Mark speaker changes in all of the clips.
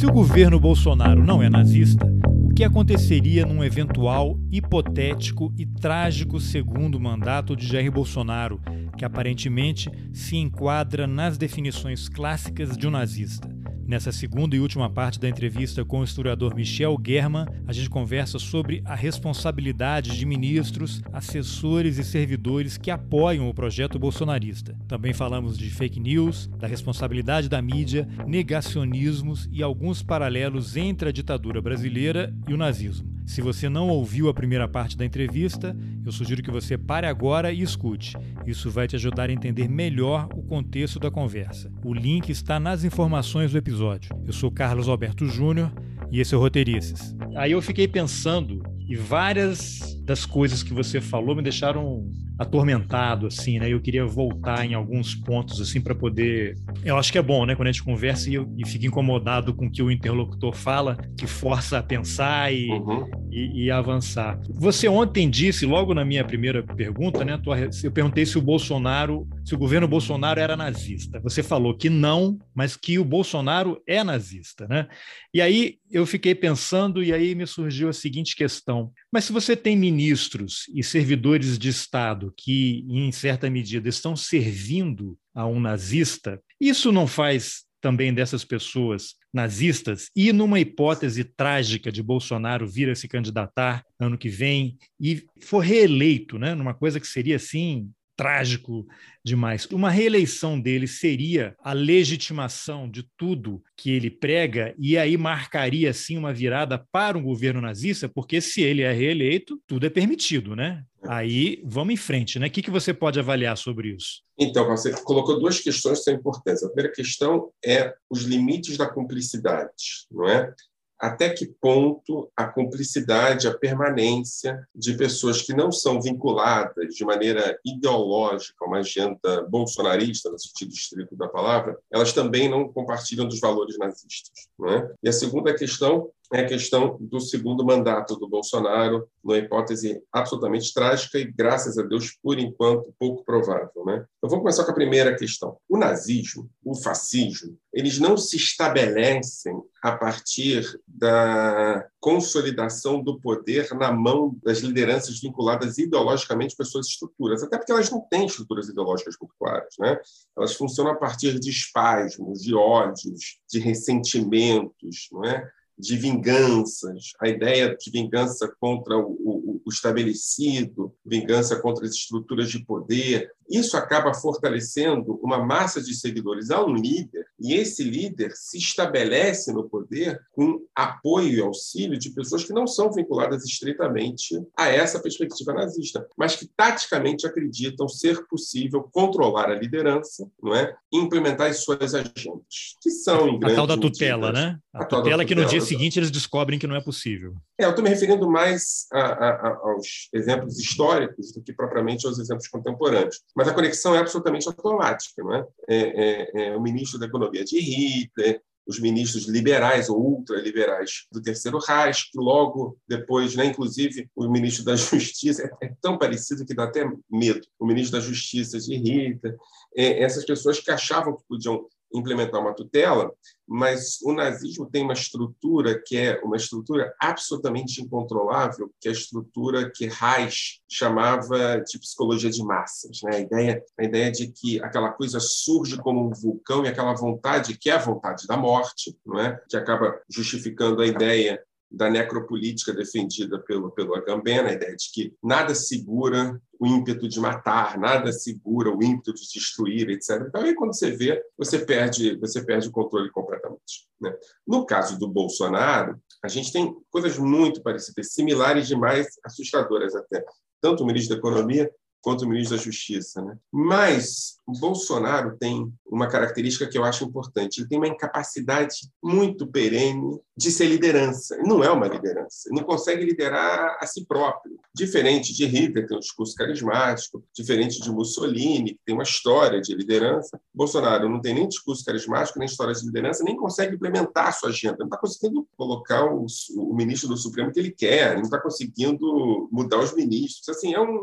Speaker 1: Se o governo Bolsonaro não é nazista, o que aconteceria num eventual, hipotético e trágico segundo mandato de Jair Bolsonaro, que aparentemente se enquadra nas definições clássicas de um nazista? Nessa segunda e última parte da entrevista com o historiador Michel German, a gente conversa sobre a responsabilidade de ministros, assessores e servidores que apoiam o projeto bolsonarista. Também falamos de fake news, da responsabilidade da mídia, negacionismos e alguns paralelos entre a ditadura brasileira e o nazismo. Se você não ouviu a primeira parte da entrevista, eu sugiro que você pare agora e escute. Isso vai te ajudar a entender melhor o contexto da conversa. O link está nas informações do episódio. Eu sou Carlos Alberto Júnior e esse é o Roteirices. Aí eu fiquei pensando e várias das coisas que você falou me deixaram atormentado, assim, né? Eu queria voltar em alguns pontos, assim, para poder. Eu acho que é bom, né? Quando a gente conversa e, e fica incomodado com o que o interlocutor fala, que força a pensar e, uhum. e, e, avançar. Você ontem disse, logo na minha primeira pergunta, né? Eu perguntei se o Bolsonaro, se o governo Bolsonaro era nazista. Você falou que não, mas que o Bolsonaro é nazista, né? E aí eu fiquei pensando, e aí me surgiu a seguinte questão: mas se você tem ministros e servidores de Estado que, em certa medida, estão servindo a um nazista, isso não faz também dessas pessoas nazistas e numa hipótese trágica de Bolsonaro vir a se candidatar ano que vem e for reeleito, né, numa coisa que seria assim trágico demais. Uma reeleição dele seria a legitimação de tudo que ele prega e aí marcaria sim uma virada para um governo nazista, porque se ele é reeleito, tudo é permitido, né? Aí vamos em frente, né? O que, que você pode avaliar sobre isso?
Speaker 2: Então, você colocou duas questões que são importantes. A primeira questão é os limites da cumplicidade, não é? Até que ponto a cumplicidade, a permanência de pessoas que não são vinculadas de maneira ideológica a uma agenda bolsonarista, no sentido estrito da palavra, elas também não compartilham dos valores nazistas. Né? E a segunda questão é a questão do segundo mandato do Bolsonaro, numa hipótese absolutamente trágica e, graças a Deus, por enquanto, pouco provável. Né? Então, vamos começar com a primeira questão. O nazismo, o fascismo, eles não se estabelecem a partir da consolidação do poder na mão das lideranças vinculadas ideologicamente com as suas estruturas, até porque elas não têm estruturas ideológicas muito claras. Né? Elas funcionam a partir de espasmos, de ódios, de ressentimentos, não é? De vinganças, a ideia de vingança contra o, o, o, estabelecido, vingança contra as estruturas de poder, isso acaba fortalecendo uma massa de seguidores a um líder, e esse líder se estabelece no poder com apoio e auxílio de pessoas que não são vinculadas estritamente a essa perspectiva nazista, mas que taticamente acreditam ser possível controlar a liderança, não é, e implementar as suas agendas, que são em
Speaker 1: a tal da tutela, né? A, a tutela que no dia seguinte eles descobrem que não é possível.
Speaker 2: É, eu estou me referindo mais a, a, aos exemplos históricos do que propriamente aos exemplos contemporâneos mas a conexão é absolutamente automática. Não é? É, é, é o ministro da Economia de Hitler, os ministros liberais ou ultraliberais do Terceiro Reich, logo depois, né, inclusive o ministro da Justiça, é, tão parecido que dá até medo, o ministro da Justiça de Hitler, é, essas pessoas que achavam que podiam implementar uma tutela, mas o nazismo tem uma estrutura que é uma estrutura absolutamente incontrolável, que é a estrutura que Reich chamava de psicologia de massas, né? A ideia, a ideia de que aquela coisa surge como um vulcão e aquela vontade que é a vontade da morte, não é? Que acaba justificando a ideia da necropolítica defendida pelo, pelo Agamben, a ideia de que nada segura o ímpeto de matar, nada segura o ímpeto de destruir, etc. Então, aí quando você vê, você perde, você perde o controle completamente. Né? No caso do Bolsonaro, a gente tem coisas muito parecidas, similares demais, assustadoras até. Tanto o ministro da Economia quanto o ministro da Justiça. Né? Mas Bolsonaro tem uma característica que eu acho importante. Ele tem uma incapacidade muito perene de ser liderança. Não é uma liderança. Ele não consegue liderar a si próprio. Diferente de Hitler, que tem um discurso carismático, diferente de Mussolini, que tem uma história de liderança, Bolsonaro não tem nem discurso carismático, nem história de liderança, nem consegue implementar a sua agenda. Não está conseguindo colocar o, o ministro do Supremo que ele quer, não está conseguindo mudar os ministros. Assim, é um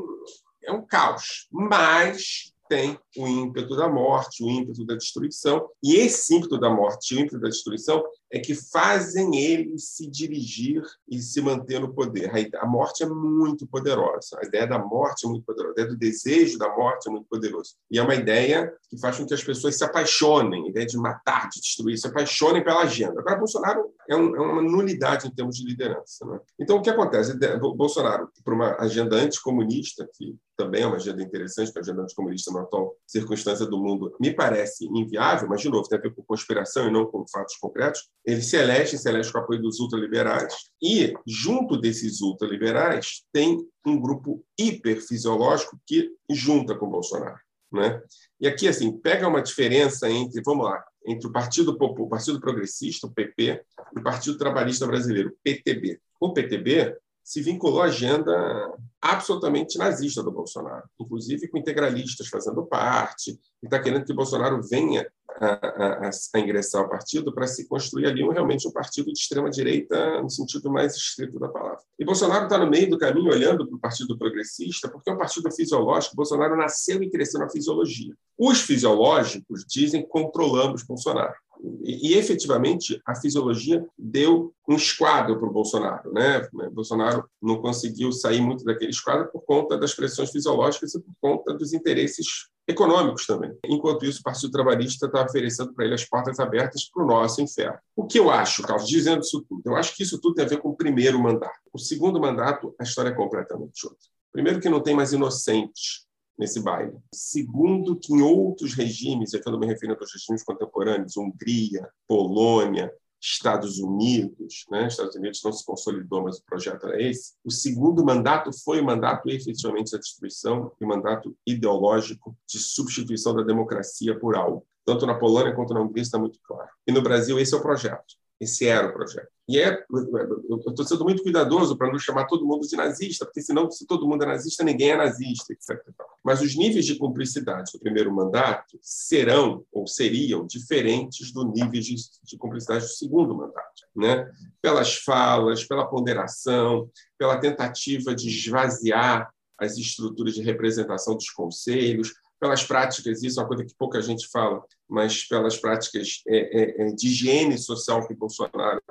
Speaker 2: é um caos. Mas tem o ímpeto da morte, o ímpeto da destruição, e esse ímpeto da morte o ímpeto da destruição é que fazem ele se dirigir e se manter no poder. A morte é muito poderosa, a ideia da morte é muito poderosa, a ideia do desejo da morte é muito poderosa. E é uma ideia que faz com que as pessoas se apaixonem, a ideia de matar, de destruir, se apaixonem pela agenda. Agora, Bolsonaro é, um, é uma nulidade em termos de liderança. Né? Então, o que acontece? Bolsonaro, para uma agenda anticomunista, que também é uma agenda interessante, porque a agenda anticomunista, na atual circunstância do mundo, me parece inviável, mas, de novo, tem a ver com conspiração e não com fatos concretos. Ele se elege, se elege com o apoio dos ultraliberais, e, junto desses ultraliberais, tem um grupo hiperfisiológico que junta com Bolsonaro. Né? E aqui, assim, pega uma diferença entre, vamos lá, entre o Partido, o Partido Progressista, o PP, e o Partido Trabalhista Brasileiro, o PTB. O PTB se vinculou à agenda absolutamente nazista do Bolsonaro, inclusive com integralistas fazendo parte, e está querendo que Bolsonaro venha a, a, a ingressar ao partido para se construir ali um, realmente um partido de extrema-direita no sentido mais estrito da palavra. E Bolsonaro está no meio do caminho olhando para o Partido Progressista, porque é um partido fisiológico. Bolsonaro nasceu e cresceu na fisiologia. Os fisiológicos dizem que controlamos Bolsonaro. E, e, efetivamente, a fisiologia deu um esquadro para o Bolsonaro. Né? Bolsonaro não conseguiu sair muito daquele esquadro por conta das pressões fisiológicas e por conta dos interesses econômicos também. Enquanto isso, o Partido Trabalhista está oferecendo para ele as portas abertas para o nosso inferno. O que eu acho, Carlos, dizendo isso tudo? Eu acho que isso tudo tem a ver com o primeiro mandato. O segundo mandato, a história é completamente outra. Primeiro que não tem mais inocentes nesse baile. Segundo, que em outros regimes, aqui eu não me referindo aos regimes contemporâneos, Hungria, Polônia, Estados Unidos, né? Estados Unidos não se consolidou, mas o projeto era esse. O segundo mandato foi o mandato efetivamente da destruição e o mandato ideológico de substituição da democracia por algo. Tanto na Polônia quanto na Hungria está muito claro. E no Brasil esse é o projeto. Esse era o projeto. E é, eu estou sendo muito cuidadoso para não chamar todo mundo de nazista, porque senão, se todo mundo é nazista, ninguém é nazista, etc. Mas os níveis de cumplicidade do primeiro mandato serão ou seriam diferentes do nível de, de cumplicidade do segundo mandato, né? Pelas falas, pela ponderação, pela tentativa de esvaziar as estruturas de representação dos conselhos, pelas práticas, isso é uma coisa que pouca gente fala, mas pelas práticas é, é, é de higiene social que Bolsonaro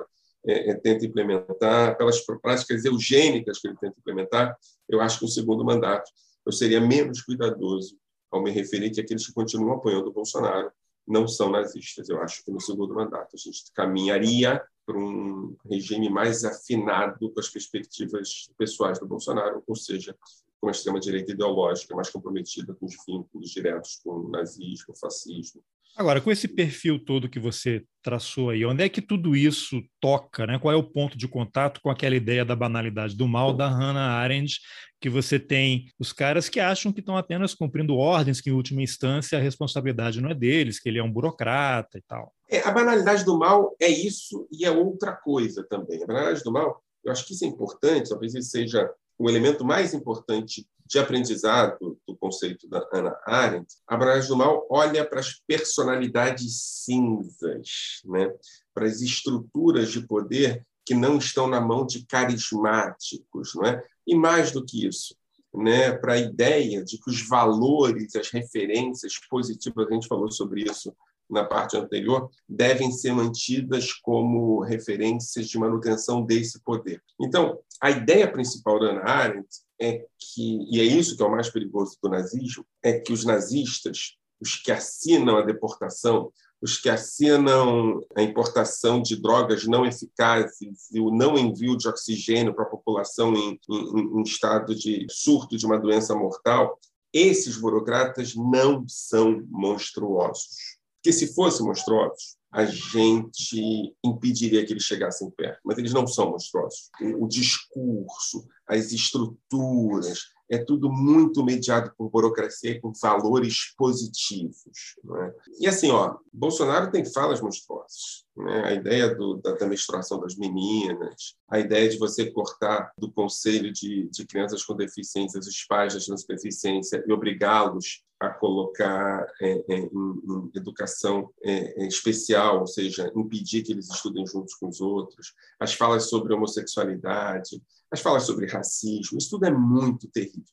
Speaker 2: tenta implementar, pelas práticas eugênicas que ele tenta implementar, eu acho que no segundo mandato eu seria menos cuidadoso ao me referir que aqueles que continuam apoiando o Bolsonaro não são nazistas. Eu acho que no segundo mandato a gente caminharia para um regime mais afinado com as perspectivas pessoais do Bolsonaro, ou seja, com a extrema-direita ideológica mais comprometida com os vínculos diretos com o nazismo, o fascismo.
Speaker 1: Agora, com esse perfil todo que você traçou aí, onde é que tudo isso toca? Né? Qual é o ponto de contato com aquela ideia da banalidade do mal da Hannah Arendt, que você tem os caras que acham que estão apenas cumprindo ordens, que em última instância a responsabilidade não é deles, que ele é um burocrata e tal.
Speaker 2: É, a banalidade do mal é isso e é outra coisa também. A banalidade do mal, eu acho que isso é importante, talvez isso seja o elemento mais importante de aprendizado do conceito da Ana Arendt, a banalidade do mal olha para as personalidades cinzas, né? para as estruturas de poder que não estão na mão de carismáticos. Não é? E mais do que isso, né? para a ideia de que os valores, as referências positivas, a gente falou sobre isso na parte anterior, devem ser mantidas como referências de manutenção desse poder. Então, a ideia principal da Ana Arendt é que, e é isso que é o mais perigoso do nazismo, é que os nazistas, os que assinam a deportação, os que assinam a importação de drogas não eficazes e o não envio de oxigênio para a população em, em, em estado de surto de uma doença mortal, esses burocratas não são monstruosos porque se fossem monstruosos, a gente impediria que eles chegassem perto. Mas eles não são monstruosos. O discurso, as estruturas, é tudo muito mediado por burocracia e com valores positivos. É? E assim, ó, Bolsonaro tem falas monstruosas. Né? A ideia do, da, da, menstruação das meninas, a ideia de você cortar do conselho de, de crianças com deficiências os pais da deficiência e obrigá-los a colocar é, é, em, em, educação é, especial, ou seja, impedir que eles estudem juntos com os outros, as falas sobre homossexualidade, as falas sobre racismo, isso tudo é muito terrível.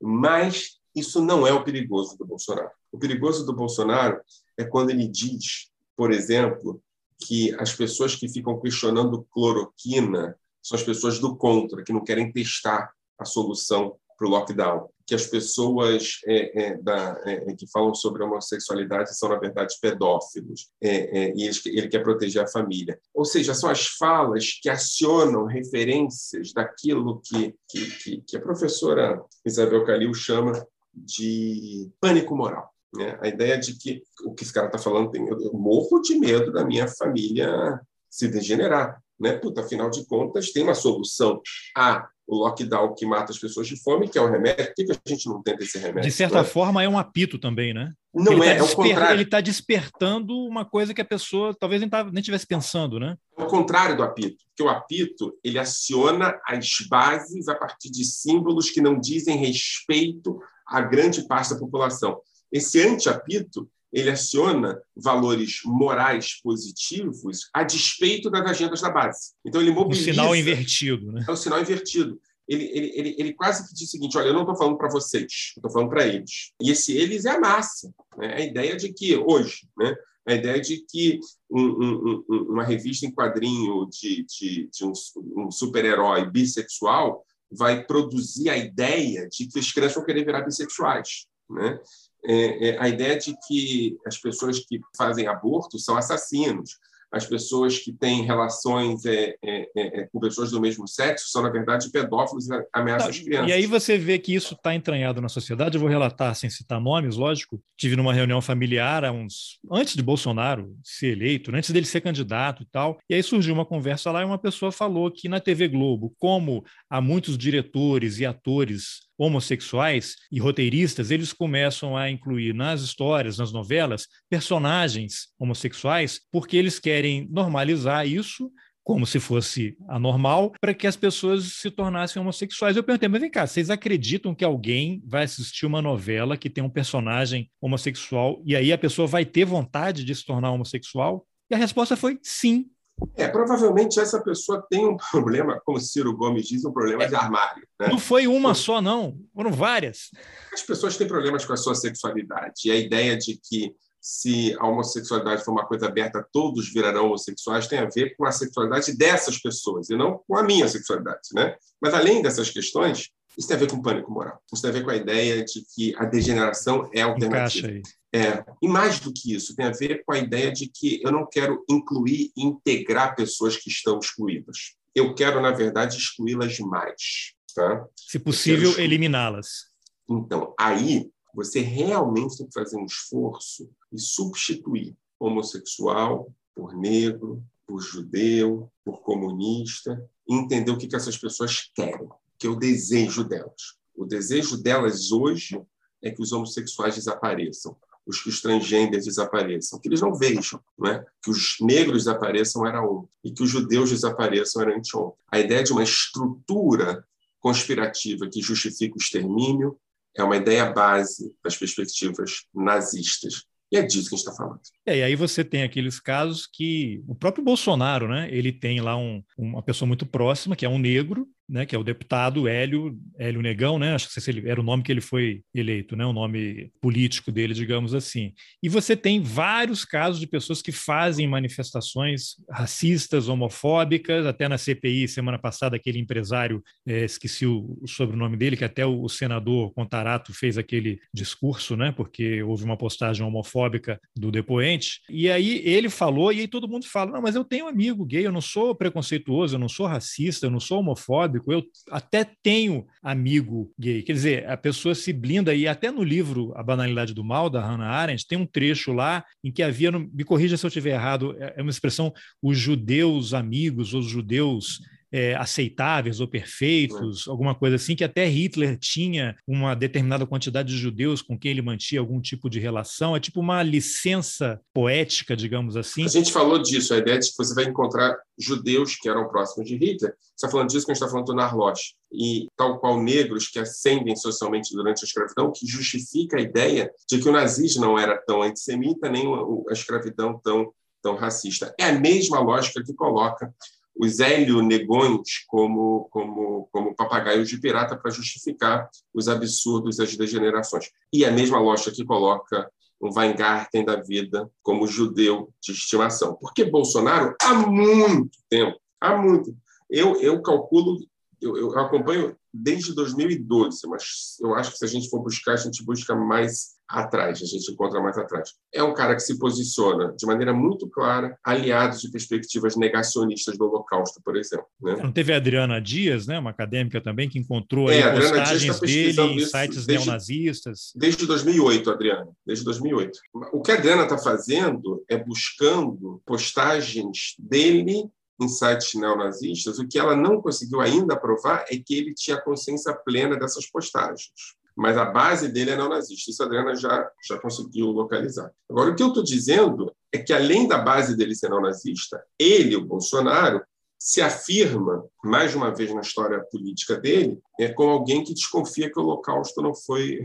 Speaker 2: Mas Isso não é o perigoso do Bolsonaro. O perigoso do Bolsonaro é quando ele diz, por exemplo, que as pessoas que ficam questionando cloroquina são as pessoas do contra, que não querem testar a solução para o lockdown, que as pessoas é, é, da, é, que falam sobre homossexualidade são, na verdade, pedófilos, é, é, e ele, ele, quer proteger a família. Ou seja, são as falas que acionam referências daquilo que, que, que, que a professora Isabel Calil chama de pânico moral. Né? A ideia de que o que esse cara está falando, tem, eu morro de medo da minha família se degenerar. Né? Puta, afinal de contas, tem uma solução a o lockdown que mata as pessoas de fome, que é o remédio. Por que, a gente não tenta esse remédio?
Speaker 1: De certa né? forma, é um apito também, né?
Speaker 2: Não
Speaker 1: ele
Speaker 2: é,
Speaker 1: tá
Speaker 2: é o contrário.
Speaker 1: Ele está despertando uma coisa que a pessoa talvez nem, tava, nem tivesse pensando, né?
Speaker 2: É o contrário do apito, porque o apito ele aciona as bases a partir de símbolos que não dizem respeito à grande parte da população. Esse anti-apito ele aciona valores morais positivos a despeito das agendas da base. Então ele mobiliza.
Speaker 1: O sinal invertido, né?
Speaker 2: É o sinal invertido. Ele, ele, ele, ele quase que diz o seguinte: olha, eu não estou falando para vocês, estou falando para eles. E esse eles é a massa. Né? A ideia de que hoje, né? a ideia de que um, um, um, uma revista em quadrinho de, de, de um, super-herói bissexual vai produzir a ideia de que as crianças vão querer virar bissexuais. Né? É, é, a ideia de que as pessoas que fazem aborto são assassinos, as pessoas que têm relações é, é, é, é com pessoas do mesmo sexo são, na verdade, pedófilos e ameaçam as crianças.
Speaker 1: E aí você vê que isso está entranhado na sociedade. Eu vou relatar, sem citar nomes, lógico. Tive numa reunião familiar há uns antes de Bolsonaro ser eleito, né, antes dele ser candidato e tal. E aí surgiu uma conversa lá e uma pessoa falou que na TV Globo, como há muitos diretores e atores homossexuais e roteiristas, eles começam a incluir nas histórias, nas novelas, personagens homossexuais, porque eles querem normalizar isso como se fosse anormal, para que as pessoas se tornassem homossexuais. Eu perguntei, mas vem cá, vocês acreditam que alguém vai assistir uma novela que tem um personagem homossexual e aí a pessoa vai ter vontade de se tornar homossexual? E a resposta foi sim.
Speaker 2: É, provavelmente essa pessoa tem um problema, como Ciro Gomes diz, um problema é, de armário. Né?
Speaker 1: Não foi uma só, não, foram várias.
Speaker 2: As pessoas têm problemas com a sua sexualidade. E a ideia de que se a homossexualidade for uma coisa aberta, todos virarão homossexuais, tem a ver com a sexualidade dessas pessoas, e não com a minha sexualidade. Né? Mas, além dessas questões, isso tem a ver com pânico moral. Isso tem a ver com a ideia de que a degeneração é alternativa. É, e mais do que isso, tem a ver com a ideia de que eu não quero incluir e integrar pessoas que estão excluídas. Eu quero, na verdade, excluí-las mais. Tá?
Speaker 1: Se possível, eliminá-las.
Speaker 2: Então, aí você realmente tem que fazer um esforço e substituir homossexual por negro, por judeu, por comunista, e entender o que, que essas pessoas querem, que é o desejo delas. O desejo delas hoje é que os homossexuais desapareçam os que os transgêneros desapareçam, que eles não vejam, né? que os negros desapareçam era um e que os judeus desapareçam era anteontem. A ideia de uma estrutura conspirativa que justifica o extermínio é uma ideia base das perspectivas nazistas. E é disso que a gente está falando.
Speaker 1: É, e aí você tem aqueles casos que o próprio Bolsonaro, né? Ele tem lá um, uma pessoa muito próxima, que é um negro, né, que é o deputado Hélio, Hélio Negão, né, acho que se era o nome que ele foi eleito, né, o nome político dele, digamos assim. E você tem vários casos de pessoas que fazem manifestações racistas, homofóbicas, até na CPI, semana passada, aquele empresário, é, esqueci o, o sobrenome dele, que até o, o, senador Contarato fez aquele discurso, né, porque houve uma postagem homofóbica do depoente, e aí ele falou, e aí todo mundo fala, não, mas eu tenho um amigo gay, eu não sou preconceituoso, eu não sou racista, eu não sou homofóbico, eu até tenho amigo gay. Quer dizer, a pessoa se blinda, e até no livro A Banalidade do Mal, da Hannah Arendt, tem um trecho lá em que havia, me corrija se eu estiver errado, é, é uma expressão, os judeus amigos, os judeus é, aceitáveis ou perfeitos, alguma coisa assim, que até Hitler tinha uma determinada quantidade de judeus com quem ele mantinha algum tipo de relação. É tipo uma licença poética, digamos assim.
Speaker 2: A gente falou disso, a ideia de que você vai encontrar judeus que eram próximos de Hitler. Você está falando disso que a gente está falando do Narloch. E tal qual negros que ascendem socialmente durante a escravidão, que justifica a ideia de que o nazismo não era tão antissemita, nem a escravidão tão, tão racista. É a mesma lógica que coloca os hélio negões como, como, como papagaios de pirata para justificar os absurdos e as degenerações. E a mesma lógica que coloca um Weingarten da vida como judeu de estimação. Porque Bolsonaro, há muito tempo, há muito, eu, eu calculo, eu, eu acompanho desde 2012, mas eu acho que se a gente for buscar, a gente busca mais atrás, a gente encontra mais atrás. É um cara que se posiciona de maneira muito clara, aliado de perspectivas negacionistas do Holocausto, por exemplo. Né?
Speaker 1: Não teve a Adriana Dias, né, uma acadêmica também, que encontrou é, aí postagens tá dele em sites desde, neonazistas?
Speaker 2: Desde 2008, Adriana, desde 2008. O que a Adriana está fazendo é buscando postagens dele em sites neonazistas, o que ela não conseguiu ainda provar é que ele tinha consciência plena dessas postagens. Mas a base dele é neonazista. Isso a Adriana já, já conseguiu localizar. Agora, o que eu estou dizendo é que, além da base dele ser neonazista, ele, o Bolsonaro, se afirma, mais uma vez na história política dele, é como alguém que desconfia que o Holocausto não foi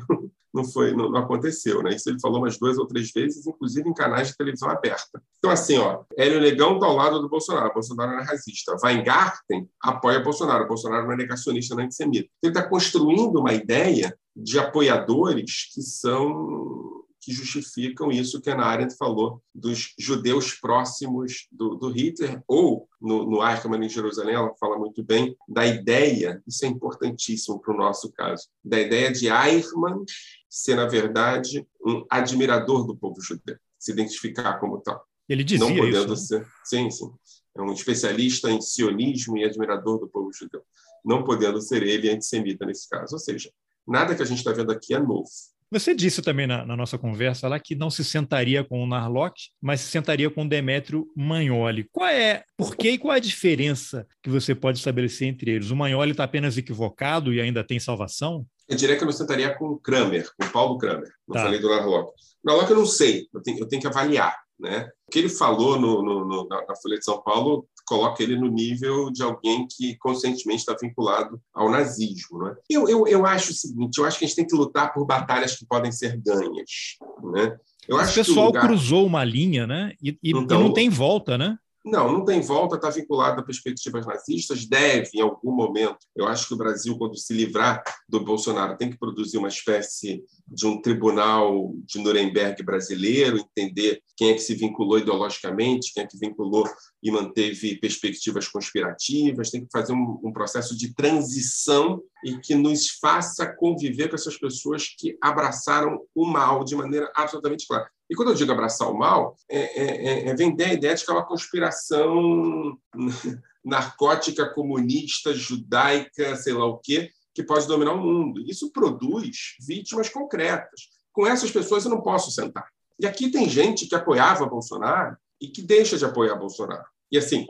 Speaker 2: não foi não, aconteceu, né? Isso ele falou umas duas ou três vezes, inclusive em canais de televisão aberta. Então assim, ó, Hélio Negão está ao lado do Bolsonaro, Bolsonaro é racista. Weingarten apoia Bolsonaro, Bolsonaro não é negacionista, não é antissemita. Ele está construindo uma ideia de apoiadores que são que justificam isso que a Ana Arendt falou dos judeus próximos do, do Hitler, ou no, no Eichmann em Jerusalém, ela fala muito bem da ideia, isso é importantíssimo para o nosso caso, da ideia de Eichmann ser, na verdade, um admirador do povo judeu, se identificar como tal.
Speaker 1: Ele dizia
Speaker 2: Não podendo
Speaker 1: isso. Né?
Speaker 2: Ser, sim, sim. É um especialista em sionismo e admirador do povo judeu. Não podendo ser ele antissemita nesse caso. Ou seja, nada que a gente está vendo aqui é novo.
Speaker 1: Você disse também na, na, nossa conversa lá que não se sentaria com o Narlock, mas se sentaria com o Demétrio Magnoli. Qual é, por que e qual é a diferença que você pode estabelecer entre eles? O Magnoli está apenas equivocado e ainda tem salvação?
Speaker 2: Eu diria que eu não sentaria com o Kramer, com o Paulo Kramer. Não tá. falei do Narlock. Narlock eu não sei, eu tenho, eu tenho que avaliar. Né? O que ele falou no, no, no, na Folha de São Paulo coloca ele no nível de alguém que conscientemente está vinculado ao nazismo. Né? Eu, eu, eu acho o seguinte: eu acho que a gente tem que lutar por batalhas que podem ser ganhas. Né? Eu
Speaker 1: o pessoal lugar... cruzou uma linha, né? E, e, então, e não tem volta, né?
Speaker 2: Não, não tem volta, está vinculado a perspectivas nazistas, deve, em algum momento. Eu acho que o Brasil, quando se livrar do Bolsonaro, tem que produzir uma espécie de um tribunal de Nuremberg brasileiro, entender quem é que se vinculou ideologicamente, quem é que vinculou e manteve perspectivas conspirativas, tem que fazer um, um processo de transição e que nos faça conviver com essas pessoas que abraçaram o mal de maneira absolutamente clara. E quando eu digo abraçar o mal, é, é, é, é vender a ideia de que é uma conspiração narcótica, comunista, judaica, sei lá o quê, que pode dominar o mundo. Isso produz vítimas concretas. Com essas pessoas eu não posso sentar. E aqui tem gente que apoiava Bolsonaro e que deixa de apoiar Bolsonaro. E assim,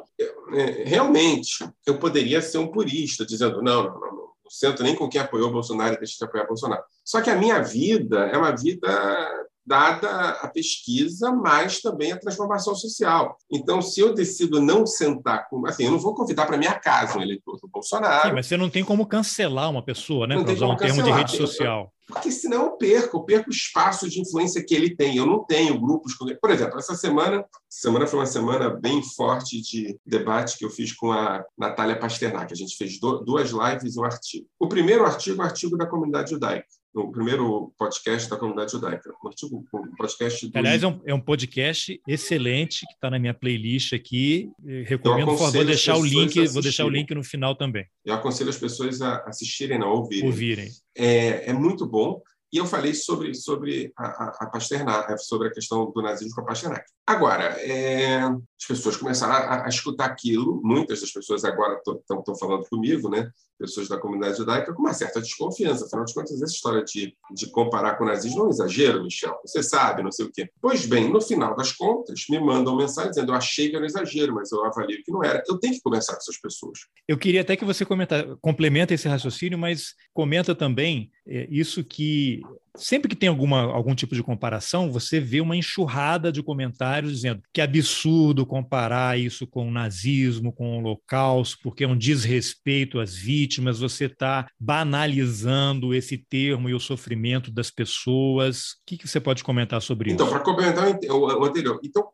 Speaker 2: é, realmente, eu poderia ser um purista, dizendo: não, não, não, não sento nem com quem apoiou Bolsonaro e deixa de apoiar Bolsonaro. Só que a minha vida é uma vida dada a pesquisa, mas também a transformação social. Então, se eu decido não sentar com. Assim, eu não vou convidar para minha casa um eleitor do Bolsonaro.
Speaker 1: Sim, mas você não tem como cancelar uma pessoa, né? Para usar um termo de rede social.
Speaker 2: Porque senão eu perco, eu perco o espaço de influência que ele tem. Eu não tenho grupos. Por exemplo, essa semana, semana foi uma semana bem forte de debate que eu fiz com a Natália Pasternak. A gente fez duas lives e um artigo. O primeiro artigo é o artigo da comunidade judaica no primeiro podcast da comunidade judaica. Um artigo, um podcast do...
Speaker 1: Aliás, é um, é um podcast excelente que está na minha playlist aqui. Recomendo, por favor, deixar o link, vou deixar o link no final também.
Speaker 2: Eu aconselho as pessoas a assistirem, não ouvirem.
Speaker 1: Ouvirem.
Speaker 2: É, é muito bom. E eu falei sobre, sobre a, a, a Pasternak, sobre a questão do nazismo com a Pasternak. Agora, é, as pessoas começaram a, a, escutar aquilo, muitas das pessoas agora estão falando comigo, né? pessoas da comunidade judaica, com uma certa desconfiança. Afinal de contas, essa história de, de comparar com o nazismo não é um exagero, Michel. Você sabe, não sei o quê. Pois bem, no final das contas, me mandam mensagem dizendo eu achei que era um exagero, mas eu avalio que não era. Eu tenho que conversar com essas pessoas.
Speaker 1: Eu queria até que você comenta, complementa esse raciocínio, mas comenta também é, isso que sempre que tem alguma, algum tipo de comparação, você vê uma enxurrada de comentários dizendo que é absurdo comparar isso com o nazismo, com o holocausto, porque é um desrespeito às vítimas, você está banalizando esse termo e o sofrimento das pessoas. O que, que você pode comentar sobre
Speaker 2: então,
Speaker 1: isso?
Speaker 2: Então, para comentar o anterior, então,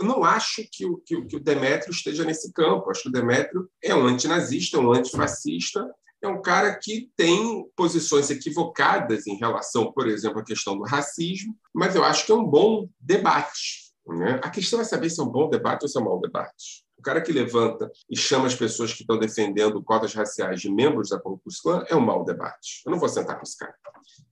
Speaker 2: eu não acho que o, que, que o Demétrio esteja nesse campo. Acho que o Demétrio é um antinazista, um antifascista, é um cara que tem posições equivocadas em relação, por exemplo, à questão do racismo, mas eu acho que é um bom debate. Né? A questão é saber se é um bom debate ou se é um mau debate. O cara que levanta e chama as pessoas que estão defendendo cotas raciais de membros da Ku Klux é um mau debate. Eu não vou sentar com esse cara.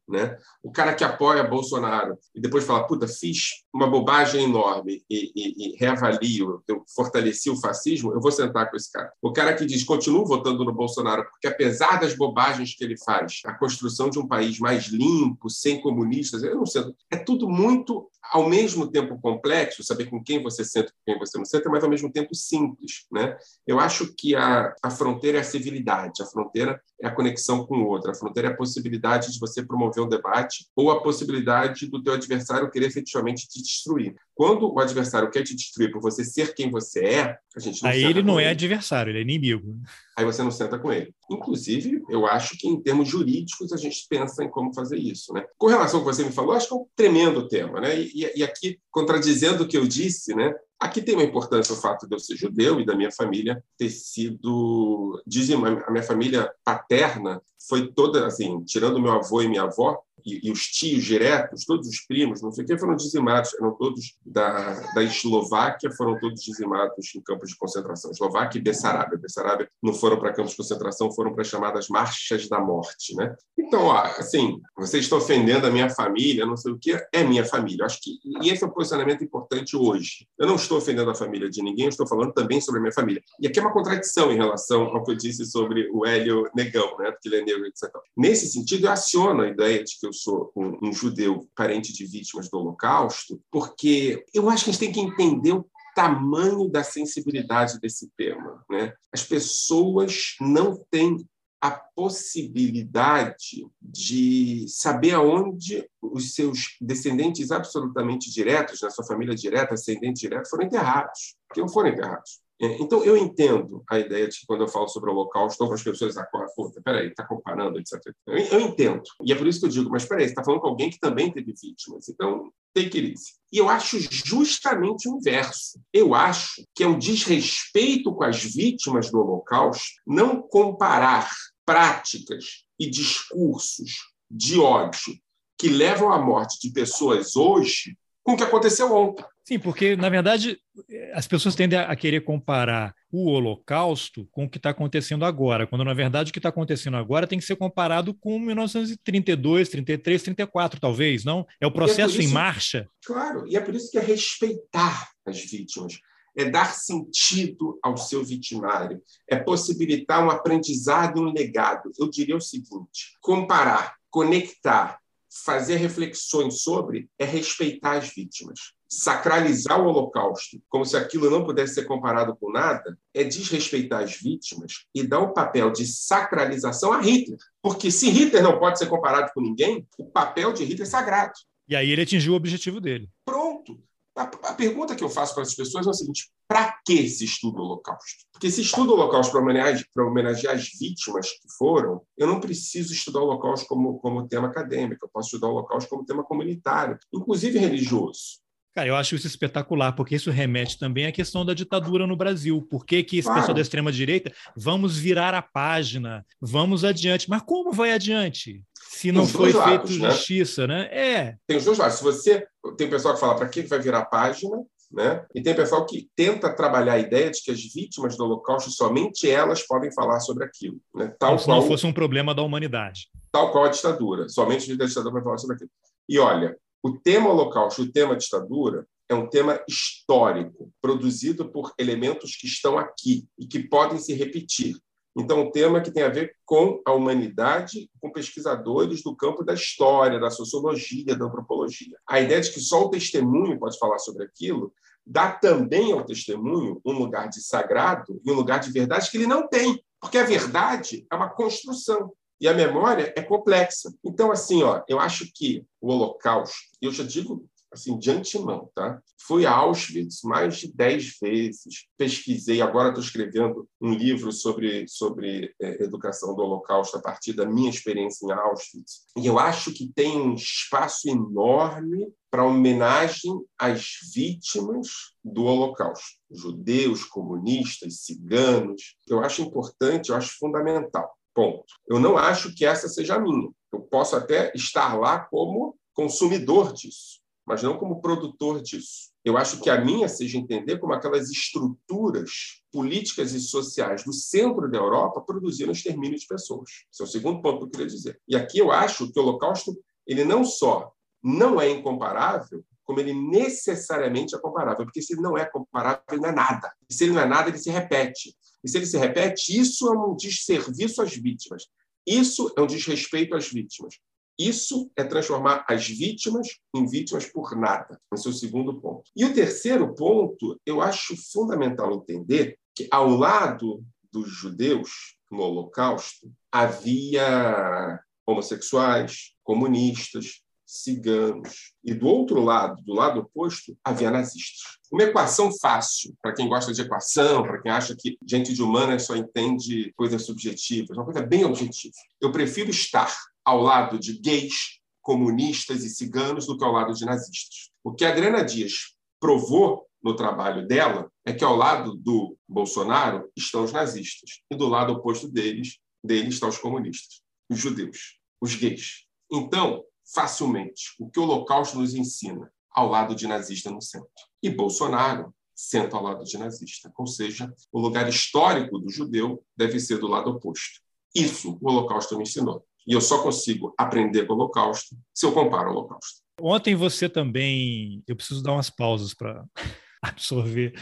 Speaker 2: Né? O cara que apoia Bolsonaro e depois fala, puta, fiz uma bobagem enorme e, e, e reavalio, eu fortaleci o fascismo, eu vou sentar com esse cara. O cara que diz, continuo votando no Bolsonaro, porque apesar das bobagens que ele faz, a construção de um país mais limpo, sem comunistas, eu não sei, é tudo muito, ao mesmo tempo, complexo, saber com quem você senta e com quem você não senta, mas ao mesmo tempo simples. Né? Eu acho que a, a fronteira é a civilidade, a fronteira é a conexão com o outro, a fronteira é a possibilidade de você promover um debate ou a possibilidade do teu adversário querer efetivamente te destruir. Quando o adversário quer te destruir por você ser quem você é, a gente não
Speaker 1: Aí ele não é adversário, ele é inimigo.
Speaker 2: Aí você não senta com ele. Inclusive, eu acho que em termos jurídicos a gente pensa em como fazer isso. Né? Com relação ao que você me falou, acho que é um tremendo tema. Né? E, e aqui, contradizendo o que eu disse, né? Aqui tem uma importância o fato de eu ser judeu e da minha família ter sido. Dizem, a minha família paterna foi toda, assim, tirando meu avô e minha avó, e, e, os tios diretos, todos os primos, não sei o que, foram dizimados, eram todos da, da Eslováquia, foram todos dizimados em campos de concentração. Eslováquia e Bessarabia. Bessarabia não foram para campos de concentração, foram para as chamadas marchas da morte. Né? Então, ó, assim, vocês estão ofendendo a minha família, não sei o que, é minha família. Acho que e esse é um posicionamento importante hoje. Eu não estou ofendendo a família de ninguém, eu estou falando também sobre a minha família. E aqui é uma contradição em relação ao que eu disse sobre o Hélio Negão, né? porque ele é negro, etc. Nesse sentido, eu aciono a ideia de que eu sou um, um judeu parente de vítimas do Holocausto, porque eu acho que a gente tem que entender o tamanho da sensibilidade desse tema. Né? As pessoas não têm a possibilidade de saber aonde os seus descendentes absolutamente diretos, na sua família direta, ascendente direto, foram enterrados, porque não foram enterrados. É, então, eu entendo a ideia de que quando eu falo sobre o Holocausto, algumas pessoas acordam, puta, peraí, está comparando, etc. Eu, eu, entendo. E é por isso que eu digo, mas peraí, você está falando com alguém que também teve vítimas. Então, take it easy. E eu acho justamente o inverso. Eu acho que é um desrespeito com as vítimas do Holocausto não comparar práticas e discursos de ódio que levam à morte de pessoas hoje com o que aconteceu ontem.
Speaker 1: Sim, porque, na verdade, as pessoas tendem a querer comparar o Holocausto com o que está acontecendo agora, quando, na verdade, o que está acontecendo agora tem que ser comparado com 1932, 33, 34, talvez, não? É o processo é isso, em marcha.
Speaker 2: Claro, e é por isso que é respeitar as vítimas, é dar sentido ao seu vitimário, é possibilitar um aprendizado e um legado. Eu diria o seguinte: comparar, conectar, fazer reflexões sobre é respeitar as vítimas sacralizar o Holocausto como se aquilo não pudesse ser comparado com nada, é desrespeitar as vítimas e dar o papel de sacralização a Hitler. Porque se Hitler não pode ser comparado com ninguém, o papel de Hitler é sagrado.
Speaker 1: E aí ele atingiu o objetivo dele.
Speaker 2: Pronto. A, a pergunta que eu faço para as pessoas é a seguinte: para que se estuda o Holocausto? Porque se estuda o Holocausto para homenagear, homenagear as vítimas que foram, eu não preciso estudar o Holocausto como, como tema acadêmico, eu posso estudar o Holocausto como tema comunitário, inclusive religioso.
Speaker 1: Cara, eu acho isso espetacular, porque isso remete também à questão da ditadura no Brasil. Por que, que esse claro. pessoal da extrema-direita vamos virar a página, vamos adiante? Mas como vai adiante? Se não foi feito né? justiça, né? É.
Speaker 2: Tem os dois lados. Se você tem pessoal que fala para que vai virar a página, né? E tem pessoal que tenta trabalhar a ideia de que as vítimas do Holocausto somente elas podem falar sobre aquilo, né?
Speaker 1: Tal Como se qual, não fosse um problema da humanidade.
Speaker 2: Tal qual a ditadura, somente da ditadura podem falar sobre aquilo. E olha, o tema Holocausto, o tema ditadura, é um tema histórico, produzido por elementos que estão aqui e que podem se repetir. Então, um tema que tem a ver com a humanidade, com pesquisadores do campo da história, da sociologia, da antropologia. A ideia de que só o testemunho pode falar sobre aquilo dá também ao testemunho um lugar de sagrado e um lugar de verdade que ele não tem, porque a verdade é uma construção. E a memória é complexa. Então, assim, ó, eu acho que o Holocausto, eu já digo assim, de antemão, tá? Fui a Auschwitz mais de dez vezes, pesquisei, agora estou escrevendo um livro sobre, sobre é, educação do Holocausto a partir da minha experiência em Auschwitz. E eu acho que tem um espaço enorme para homenagem às vítimas do Holocausto, judeus, comunistas, ciganos. Eu acho importante, eu acho fundamental. Ponto. Eu não acho que essa seja a minha. Eu posso até estar lá como consumidor disso mas não como produtor disso. Eu acho que a minha seja entender como aquelas estruturas políticas e sociais do centro da Europa produziram extermínio de pessoas. Esse é o segundo ponto que eu queria dizer. E aqui eu acho que o Holocausto ele não só não é incomparável, como ele necessariamente é comparável, porque se ele não é comparável, ele não é nada. E se ele não é nada, ele se repete. E se ele se repete, isso é um desserviço às vítimas. Isso é um desrespeito às vítimas. Isso é transformar as vítimas em vítimas por nada. Esse é o segundo ponto. E o terceiro ponto, eu acho fundamental entender que, ao lado dos judeus no Holocausto, havia homossexuais, comunistas, ciganos. E do outro lado, do lado oposto, havia nazistas. Uma equação fácil, para quem gosta de equação, para quem acha que gente de humana só entende coisas subjetivas, uma coisa bem objetiva. Eu prefiro estar ao lado de gays, comunistas e ciganos do que ao lado de nazistas. O que a Adriana Dias provou no trabalho dela é que ao lado do Bolsonaro estão os nazistas e do lado oposto deles, deles estão os comunistas, os judeus, os gays. Então, facilmente, o que o Holocausto nos ensina ao lado de nazista no centro. E Bolsonaro senta ao lado de nazista, ou seja, o lugar histórico do judeu deve ser do lado oposto. Isso o Holocausto me ensinou. E eu só consigo aprender com o Holocausto se eu comparo o Holocausto.
Speaker 1: Ontem você também. Eu preciso dar umas pausas para absorver.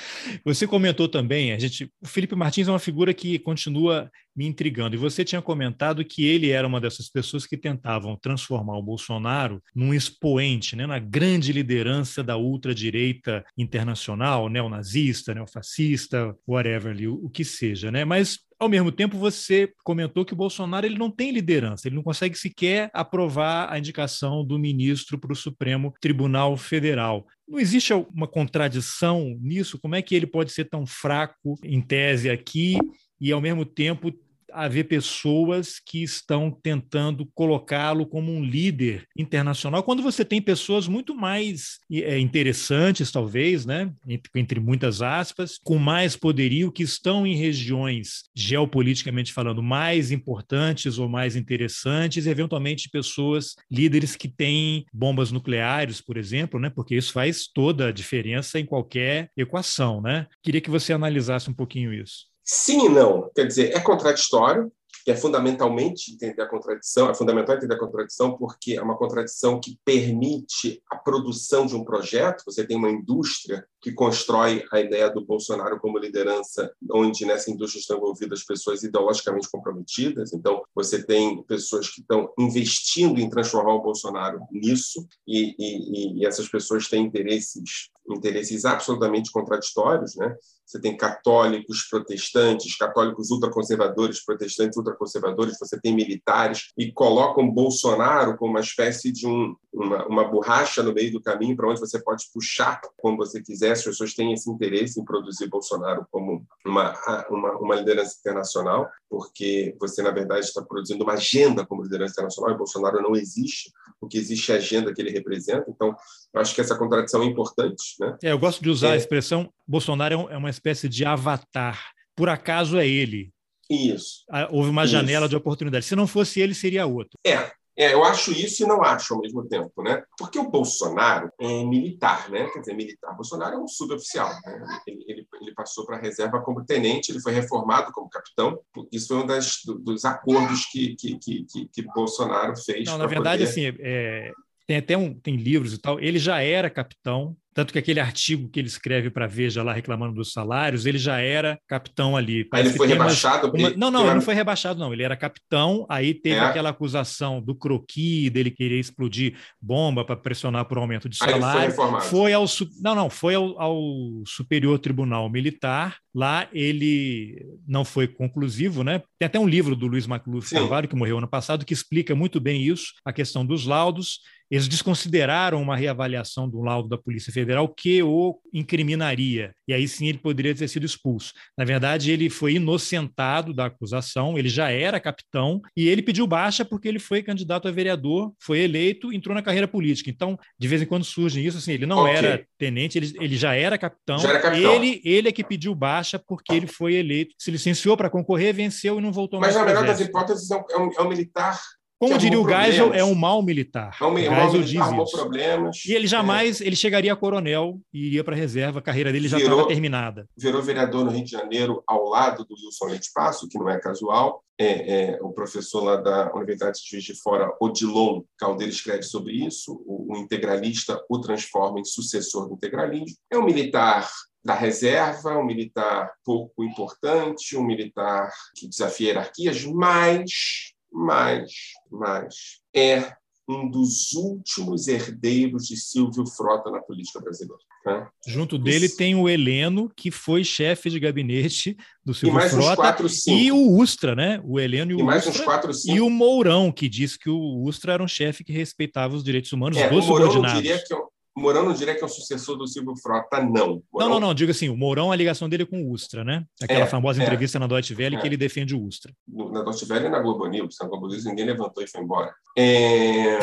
Speaker 1: Você comentou também, a gente, o Felipe Martins é uma figura que continua me intrigando. E você tinha comentado que ele era uma dessas pessoas que tentavam transformar o Bolsonaro num expoente, né, na grande liderança da ultradireita internacional, neonazista, neofascista, whatever, o que seja, né? Mas ao mesmo tempo, você comentou que o Bolsonaro ele não tem liderança, ele não consegue sequer aprovar a indicação do ministro para o Supremo Tribunal Federal. Não existe uma contradição nisso? Como é que ele pode ser tão fraco em tese aqui e, ao mesmo tempo, haver pessoas que estão tentando colocá-lo como um líder internacional, quando você tem pessoas muito mais é, interessantes, talvez, né? entre, entre muitas aspas, com mais poderio, que estão em regiões, geopoliticamente falando, mais importantes ou mais interessantes, eventualmente pessoas, líderes que têm bombas nucleares, por exemplo, né? porque isso faz toda a diferença em qualquer equação. Né? Queria que você analisasse um pouquinho isso.
Speaker 2: Sim e não. Quer dizer, é contraditório, é fundamentalmente entender a contradição, é fundamental entender a contradição porque é uma contradição que permite a produção de um projeto. Você tem uma indústria que constrói a ideia do Bolsonaro como liderança, onde nessa indústria estão envolvidas pessoas ideologicamente comprometidas. Então, você tem pessoas que estão investindo em transformar o Bolsonaro nisso, e, e, e essas pessoas têm interesses interesses absolutamente contraditórios, né? Você tem católicos, protestantes, católicos ultraconservadores, protestantes ultraconservadores, você tem militares e colocam Bolsonaro como uma espécie de um, uma, uma borracha no meio do caminho para onde você pode puxar como você quiser. As pessoas têm esse interesse em produzir Bolsonaro como uma, uma, uma liderança internacional, porque você, na verdade, está produzindo uma agenda como liderança internacional e Bolsonaro não existe. O que existe é a agenda que ele representa. Então, acho que essa contradição é importante. Né?
Speaker 1: É, eu gosto de usar é. a expressão Bolsonaro é, é uma espécie de avatar. Por acaso é ele.
Speaker 2: Isso.
Speaker 1: Ah, houve uma
Speaker 2: isso.
Speaker 1: janela de oportunidade. Se não fosse ele, seria outro.
Speaker 2: É, é, eu acho isso e não acho ao mesmo tempo, né? Porque o Bolsonaro é militar, né? Quer dizer, militar. Bolsonaro é um suboficial. Né? Ele, ele, ele passou para a reserva como tenente, ele foi reformado como capitão. Isso foi um das, dos acordos que, que, que, que, Bolsonaro fez.
Speaker 1: Não, na verdade, poder... assim, é, tem até um, tem livros e tal. Ele já era capitão, tanto que aquele artigo que ele escreve para Veja lá reclamando dos salários, ele já era capitão ali.
Speaker 2: Aí ele foi rebaixado?
Speaker 1: Uma... Não, não, ele não foi rebaixado, não. Ele era capitão, aí teve é. aquela acusação do croqui, dele querer explodir bomba para pressionar por aumento de salário.
Speaker 2: Aí ele foi reformado.
Speaker 1: Foi ao. Não, não, foi ao, ao Superior Tribunal Militar Lá ele não foi conclusivo, né? Tem até um livro do Luiz Macluf Carvalho, que morreu ano passado, que explica muito bem isso, a questão dos laudos. Eles desconsideraram uma reavaliação do laudo da Polícia Federal que o incriminaria. E aí sim ele poderia ter sido expulso. Na verdade, ele foi inocentado da acusação, ele já era capitão e ele pediu baixa porque ele foi candidato a vereador, foi eleito, entrou na carreira política. Então, de vez em quando surge isso, assim, ele não okay. era tenente, ele, ele já era capitão.
Speaker 2: Já era capitão.
Speaker 1: Ele, ele é que pediu baixa porque ele foi eleito, se licenciou para concorrer, venceu e não voltou
Speaker 2: Mas,
Speaker 1: mais.
Speaker 2: Mas, na melhor das hipóteses, é um, é um militar
Speaker 1: como diria o Geisel, é um mau militar.
Speaker 2: É um, o Geisel diz isso. Problemas,
Speaker 1: e ele jamais, é. ele chegaria a coronel e iria para a reserva, a carreira dele já estava terminada.
Speaker 2: Virou vereador no Rio de Janeiro ao lado do Wilson Leite Passo, que não é casual. É, é, o professor lá da Universidade de Juiz de Fora, Odilon Caldeira, escreve sobre isso. O, o integralista o transforma em sucessor do integralismo. É um militar da reserva, um militar pouco importante, um militar que desafia hierarquias, mas mas, mas é um dos últimos herdeiros de Silvio Frota na política brasileira. Né?
Speaker 1: Junto dele Isso. tem o Heleno, que foi chefe de gabinete do Silvio
Speaker 2: e
Speaker 1: Frota,
Speaker 2: quatro,
Speaker 1: e o Ustra, né? O Heleno e o
Speaker 2: e mais
Speaker 1: Ustra,
Speaker 2: uns quatro, cinco.
Speaker 1: e o Mourão, que disse que o Ustra era um chefe que respeitava os direitos humanos
Speaker 2: é,
Speaker 1: dos
Speaker 2: o Mourão
Speaker 1: subordinados.
Speaker 2: Não diria que eu, o Mourão não diria que é o sucessor do Silvio Frota, não.
Speaker 1: Mourão... Não, não, não. Digo assim, o Mourão, a ligação dele é com o Ustra, né? Aquela é, famosa é, entrevista na Deutsche Welle é. que ele defende o Ustra.
Speaker 2: Na Deutsche Welle e na Globo News. Na Globo News ninguém levantou e foi embora. É...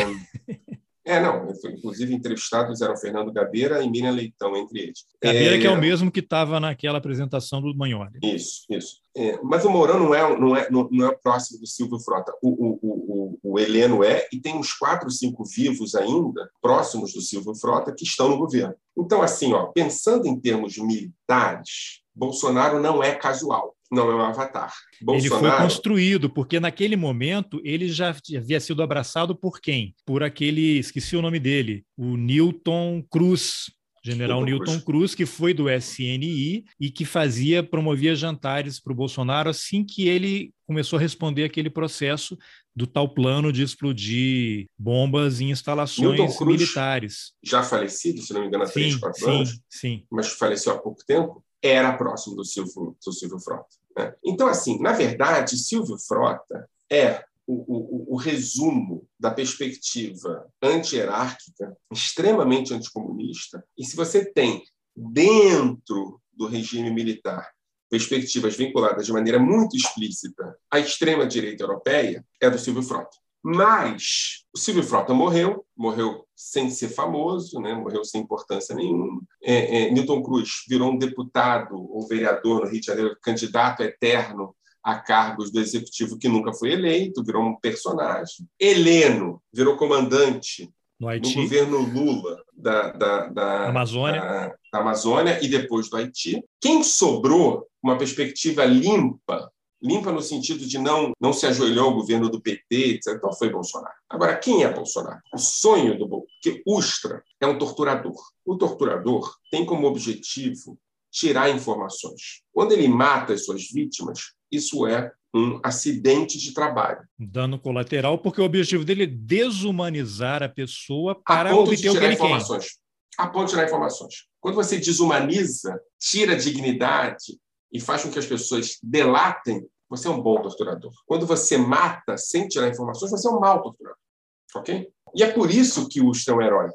Speaker 2: É, não. Inclusive, entrevistados eram Fernando Gabeira e Miriam Leitão, entre eles.
Speaker 1: Gabeira, é... que é o mesmo que estava naquela apresentação do Manholi.
Speaker 2: Isso, isso. É, mas o Mourão não é, não, é, não, não é próximo do Silvio Frota. O, o, o, o Heleno é, e tem uns quatro, cinco vivos ainda, próximos do Silvio Frota, que estão no governo. Então, assim, ó, pensando em termos militares, Bolsonaro não é casual não é um avatar.
Speaker 1: Bolsonaro... Ele foi construído, porque naquele momento ele já havia sido abraçado por quem? Por aquele, esqueci o nome dele, o Newton Cruz, General Newton, Newton Cruz, que foi do SNI e que fazia, promovia jantares para o Bolsonaro assim que ele começou a responder aquele processo do tal plano de explodir bombas em instalações militares.
Speaker 2: Já falecido, se não me engano, há três, quatro
Speaker 1: sim,
Speaker 2: anos.
Speaker 1: Sim.
Speaker 2: Mas faleceu há pouco tempo era próximo do Silvio, do Silvio Frota. Né? Então, assim, na verdade, Silvio Frota é o, o, o resumo da perspectiva anti-hierárquica, extremamente anticomunista, e se você tem dentro do regime militar perspectivas vinculadas de maneira muito explícita à extrema-direita europeia, é do Silvio Frota. Mas o Silvio Frota morreu, morreu sem ser famoso, né? morreu sem importância nenhuma. É, é, Newton Cruz virou um deputado ou vereador no Rio de Janeiro, candidato eterno a cargos do executivo que nunca foi eleito, virou um personagem. Heleno virou comandante
Speaker 1: no,
Speaker 2: no governo Lula da, da, da,
Speaker 1: Amazônia.
Speaker 2: Da, da Amazônia e depois do Haiti. Quem sobrou uma perspectiva limpa limpa no sentido de não, não se ajoelhou ao governo do PT, etc. Então foi Bolsonaro. Agora, quem é Bolsonaro? O sonho do Bolsonaro, que Ustra é um torturador. O torturador tem como objetivo tirar informações. Quando ele mata as suas vítimas, isso é um acidente de trabalho.
Speaker 1: Dano colateral, porque o objetivo dele é desumanizar a pessoa para a obter o que ele
Speaker 2: informações. quer. A ponto de tirar informações. Quando você desumaniza, tira a dignidade e faz com que as pessoas delatem, você é um bom torturador. Quando você mata sem tirar informações, você é um mau torturador. Ok? E é por isso que Ustra é um herói.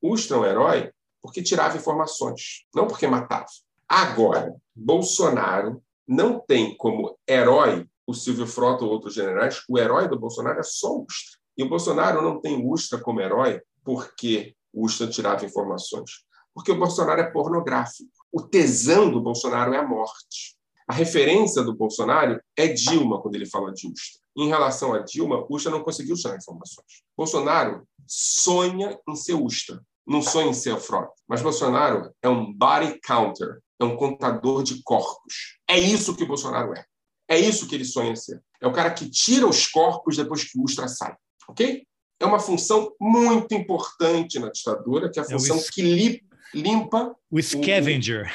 Speaker 2: Ustra é um herói porque tirava informações, não porque matava. Agora, Bolsonaro não tem como herói o Silvio Frota ou outros generais. O herói do Bolsonaro é só Ustra. E o Bolsonaro não tem Ustra como herói porque Ustra tirava informações. Porque o Bolsonaro é pornográfico. O tesão do Bolsonaro é a morte. A referência do Bolsonaro é Dilma, quando ele fala de Ustra. Em relação a Dilma, Ustra não conseguiu tirar informações. Bolsonaro sonha em ser Ustra, não sonha em ser Frota. Mas Bolsonaro é um body counter, é um contador de corpos. É isso que Bolsonaro é. É isso que ele sonha ser. É o cara que tira os corpos depois que o Ustra sai. Ok? É uma função muito importante na ditadura, que é a função é que limpa.
Speaker 1: O scavenger.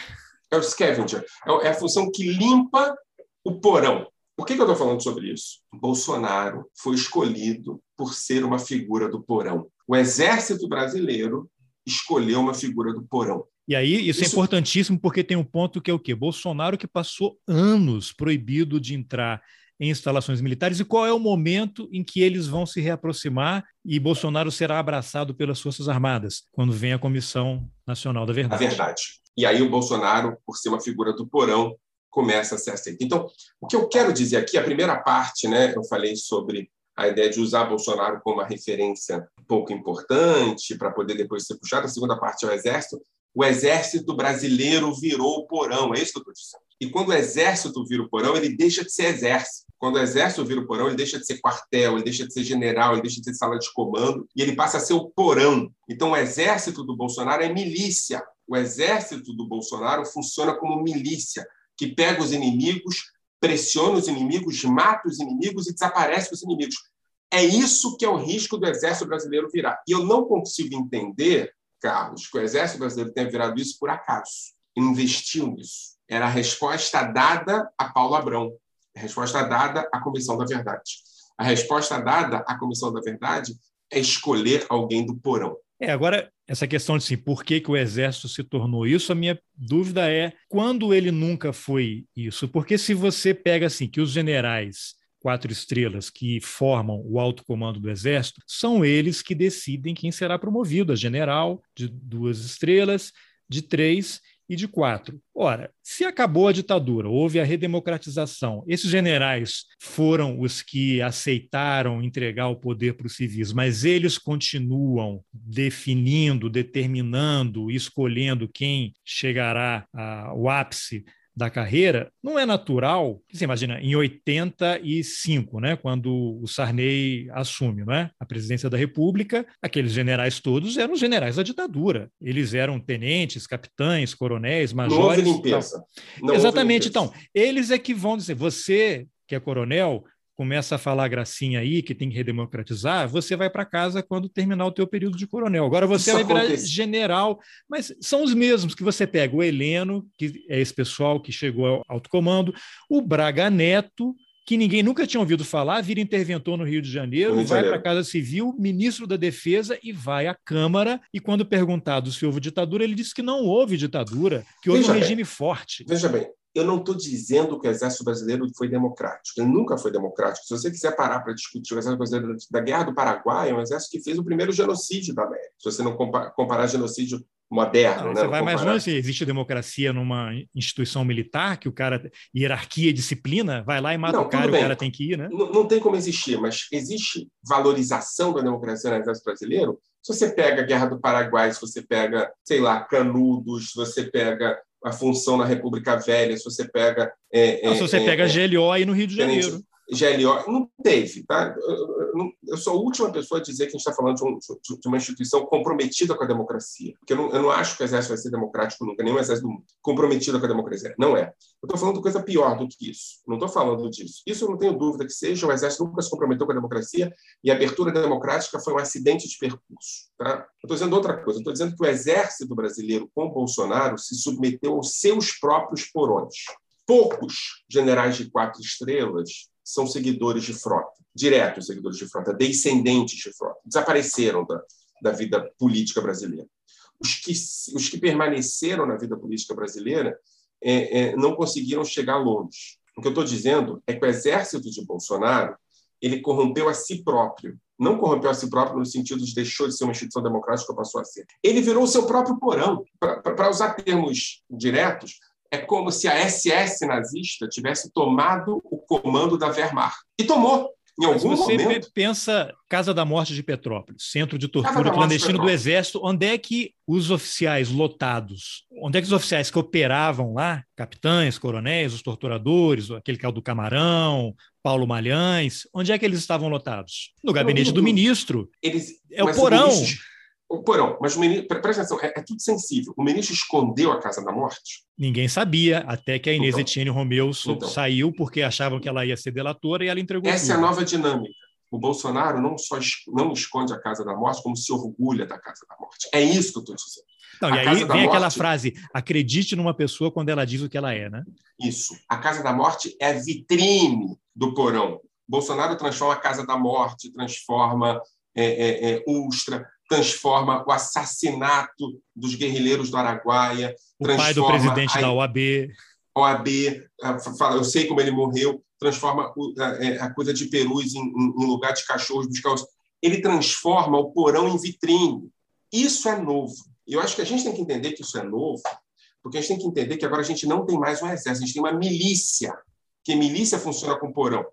Speaker 2: O, é o scavenger. É, é a função que limpa o porão. Por que, que eu estou falando sobre isso? Bolsonaro foi escolhido por ser uma figura do porão. O exército brasileiro escolheu uma figura do porão.
Speaker 1: E aí, isso, é isso, é importantíssimo porque tem um ponto que é o quê? Bolsonaro que passou anos proibido de entrar em instalações militares e qual é o momento em que eles vão se reaproximar e Bolsonaro será abraçado pelas Forças Armadas, quando vem a Comissão Nacional da Verdade.
Speaker 2: A verdade. E aí o Bolsonaro, por ser uma figura do porão, começa a ser aceito. Então, o que eu quero dizer aqui, a primeira parte, né, eu falei sobre a ideia de usar Bolsonaro como uma referência pouco importante para poder depois ser puxado. A segunda parte é o Exército. O Exército brasileiro virou o porão, é isso que eu estou dizendo. E quando o Exército vira o porão, ele deixa de ser Exército. Quando o Exército vira o porão, ele deixa de ser quartel, ele deixa de ser general, ele deixa de ser sala de comando e ele passa a ser o porão. Então, o Exército do Bolsonaro é milícia. O Exército do Bolsonaro funciona como milícia que pega os inimigos, pressiona os inimigos, mata os inimigos e desaparece os inimigos. É isso que é o risco do exército brasileiro virar. E eu não consigo entender, Carlos, que o exército brasileiro tenha virado isso por acaso. Investiu nisso. Era a resposta dada a Paulo Abrão, a resposta dada à Comissão da Verdade. A resposta dada à Comissão da Verdade é escolher alguém do porão.
Speaker 1: É, agora, essa questão de assim, por que, que o exército se tornou isso, a minha dúvida é quando ele nunca foi isso. Porque se você pega assim, que os generais quatro estrelas que formam o alto comando do exército, são eles que decidem quem será promovido a general de duas estrelas, de três e de quatro. Ora, se acabou a ditadura, houve a redemocratização, esses generais foram os que aceitaram entregar o poder para os civis, mas eles continuam definindo, determinando, escolhendo quem chegará ao ápice da carreira, não é natural, você imagina, em 85, né, quando o Sarney assume né, a presidência da República, aqueles generais todos eram generais da ditadura. Eles eram tenentes, capitães, coronéis, majores.
Speaker 2: Não houve limpeza.
Speaker 1: Não Exatamente. Houve limpeza. Então, eles é que vão dizer, você que é coronel, começa a falar gracinha aí que tem que redemocratizar, você vai para casa quando terminar o teu período de coronel. Agora você Isso vai virar acontece. general, mas são os mesmos que você pega. O Heleno, que é esse pessoal que chegou ao alto comando, o Braga Neto, que ninguém nunca tinha ouvido falar, vira interventor no Rio de Janeiro, Rio de vai para a Casa Civil, ministro da Defesa e vai à Câmara. E quando perguntado se houve ditadura, ele disse que não houve ditadura, que houve Veja um regime bem. forte.
Speaker 2: Veja bem, eu não estou dizendo que o exército brasileiro foi democrático. Ele nunca foi democrático. Se você quiser parar para discutir o exército brasileiro da Guerra do Paraguai, é um exército que fez o primeiro genocídio da América. Se você não comparar genocídio moderno. Não,
Speaker 1: né?
Speaker 2: Você
Speaker 1: vai mais longe, existe democracia numa instituição militar, que o cara, hierarquia e disciplina, vai lá e mata não, o cara e o cara tem que ir, né?
Speaker 2: Não, não, tem como existir, mas existe valorização da democracia no exército brasileiro? Se você pega a Guerra do Paraguai, se você pega, sei lá, Canudos, se você pega a função na República Velha, se você pega.
Speaker 1: É, é, se você é, pega é, GLO aí no Rio de Janeiro.
Speaker 2: GLO, não teve, tá? Eu, sou a última pessoa a dizer que a gente está falando de, um, de, uma instituição comprometida com a democracia, porque eu não, eu não, acho que o Exército vai ser democrático nunca, nenhum Exército do mundo, comprometido com a democracia. Não é. Eu estou falando de coisa pior do que isso. Não estou falando disso. Isso eu não tenho dúvida que seja. O Exército nunca se comprometeu com a democracia e a abertura democrática foi um acidente de percurso. Tá? Eu estou dizendo outra coisa. Estou dizendo que o Exército brasileiro, com Bolsonaro, se submeteu aos seus próprios porões. Poucos generais de quatro estrelas são seguidores de frota, diretos seguidores de frota, descendentes de frota, desapareceram da, da vida política brasileira. Os que, os que permaneceram na vida política brasileira é, é, não conseguiram chegar longe. O que eu estou dizendo é que o exército de Bolsonaro ele corrompeu a si próprio. Não corrompeu a si próprio no sentido de deixou de ser uma instituição democrática passou a ser. Ele virou o seu próprio porão. Para usar termos diretos, é como se a SS nazista tivesse tomado o comando da Wehrmacht. E tomou. Em algum
Speaker 1: Mas você
Speaker 2: momento.
Speaker 1: pensa Casa da Morte de Petrópolis, centro de tortura clandestino do Exército, onde é que os oficiais lotados, onde é que os oficiais que operavam lá, capitães, coronéis, os torturadores, aquele que é o do Camarão, Paulo Malhães, onde é que eles estavam lotados? No gabinete do ministro.
Speaker 2: Eles,
Speaker 1: é o porão.
Speaker 2: O porão, mas o ministro, presta atenção, é, é, tudo sensível. O ministro escondeu a Casa da Morte?
Speaker 1: Ninguém sabia, até que a Inês então, Etienne Romeu então, saiu porque achavam que ela ia ser delatora e ela entregou.
Speaker 2: Essa
Speaker 1: tudo.
Speaker 2: é a nova dinâmica. O Bolsonaro não só não esconde a Casa da Morte, como se orgulha da Casa da Morte. É isso que eu estou dizendo.
Speaker 1: Não, e aí vem morte, aquela frase: acredite numa pessoa quando ela diz o que ela é, né?
Speaker 2: Isso. A Casa da Morte é vitrine do porão. Bolsonaro transforma a Casa da Morte, transforma é, é, é, Ustra, transforma o assassinato dos guerrilheiros do Araguaia,
Speaker 1: o pai do presidente a, da OAB.
Speaker 2: OAB, fala, eu sei como ele morreu, transforma é, a, coisa de perus em, em lugar de cachorros dos Ele transforma o porão em vitrine. Isso é novo. E eu acho que a gente tem que entender que isso é novo, porque a gente tem que entender que agora a gente não tem mais um exército, a gente tem uma milícia, que milícia funciona com porão.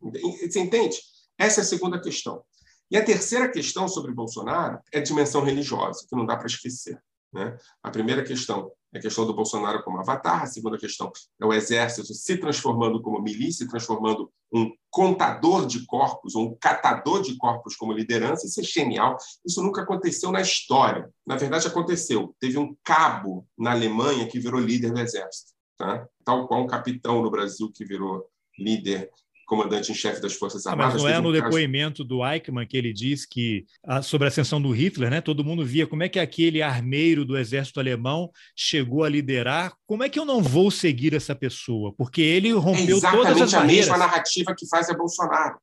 Speaker 2: Você entende? Essa é a segunda questão. E a terceira questão sobre Bolsonaro é a dimensão religiosa, que não dá para esquecer. Né? A primeira questão é a questão do Bolsonaro como avatar, a segunda questão é o exército se transformando como milícia, transformando um contador de corpos, ou um catador de corpos como liderança. Isso é genial. Isso nunca aconteceu na história. Na verdade, aconteceu. Teve um cabo na Alemanha que virou líder do exército, tá? tal qual um capitão no Brasil que virou líder comandante em chefe das Forças Armadas.
Speaker 1: mas não é no um depoimento caso... do Eichmann que ele diz que, sobre a ascensão do Hitler, né, todo mundo via como é que aquele armeiro do exército alemão chegou a liderar. Como é que eu não vou seguir essa pessoa? Porque ele rompeu é todas as barreiras.
Speaker 2: a mesma narrativa que faz a Bolsonaro.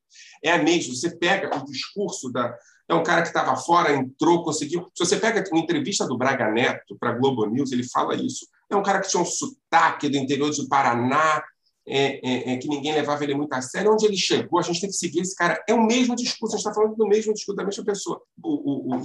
Speaker 2: É a mesma. Você pega o discurso da. É um cara que estava fora, entrou, conseguiu. Se você pega uma entrevista do Braga Neto para a Globo News, ele fala isso. É um cara que tinha um sotaque do interior do Paraná, é, é, é, que ninguém levava ele muito a sério. Onde ele chegou, a gente tem que seguir esse cara. É o mesmo discurso, a gente está falando do mesmo discurso, da mesma pessoa. O, o, o,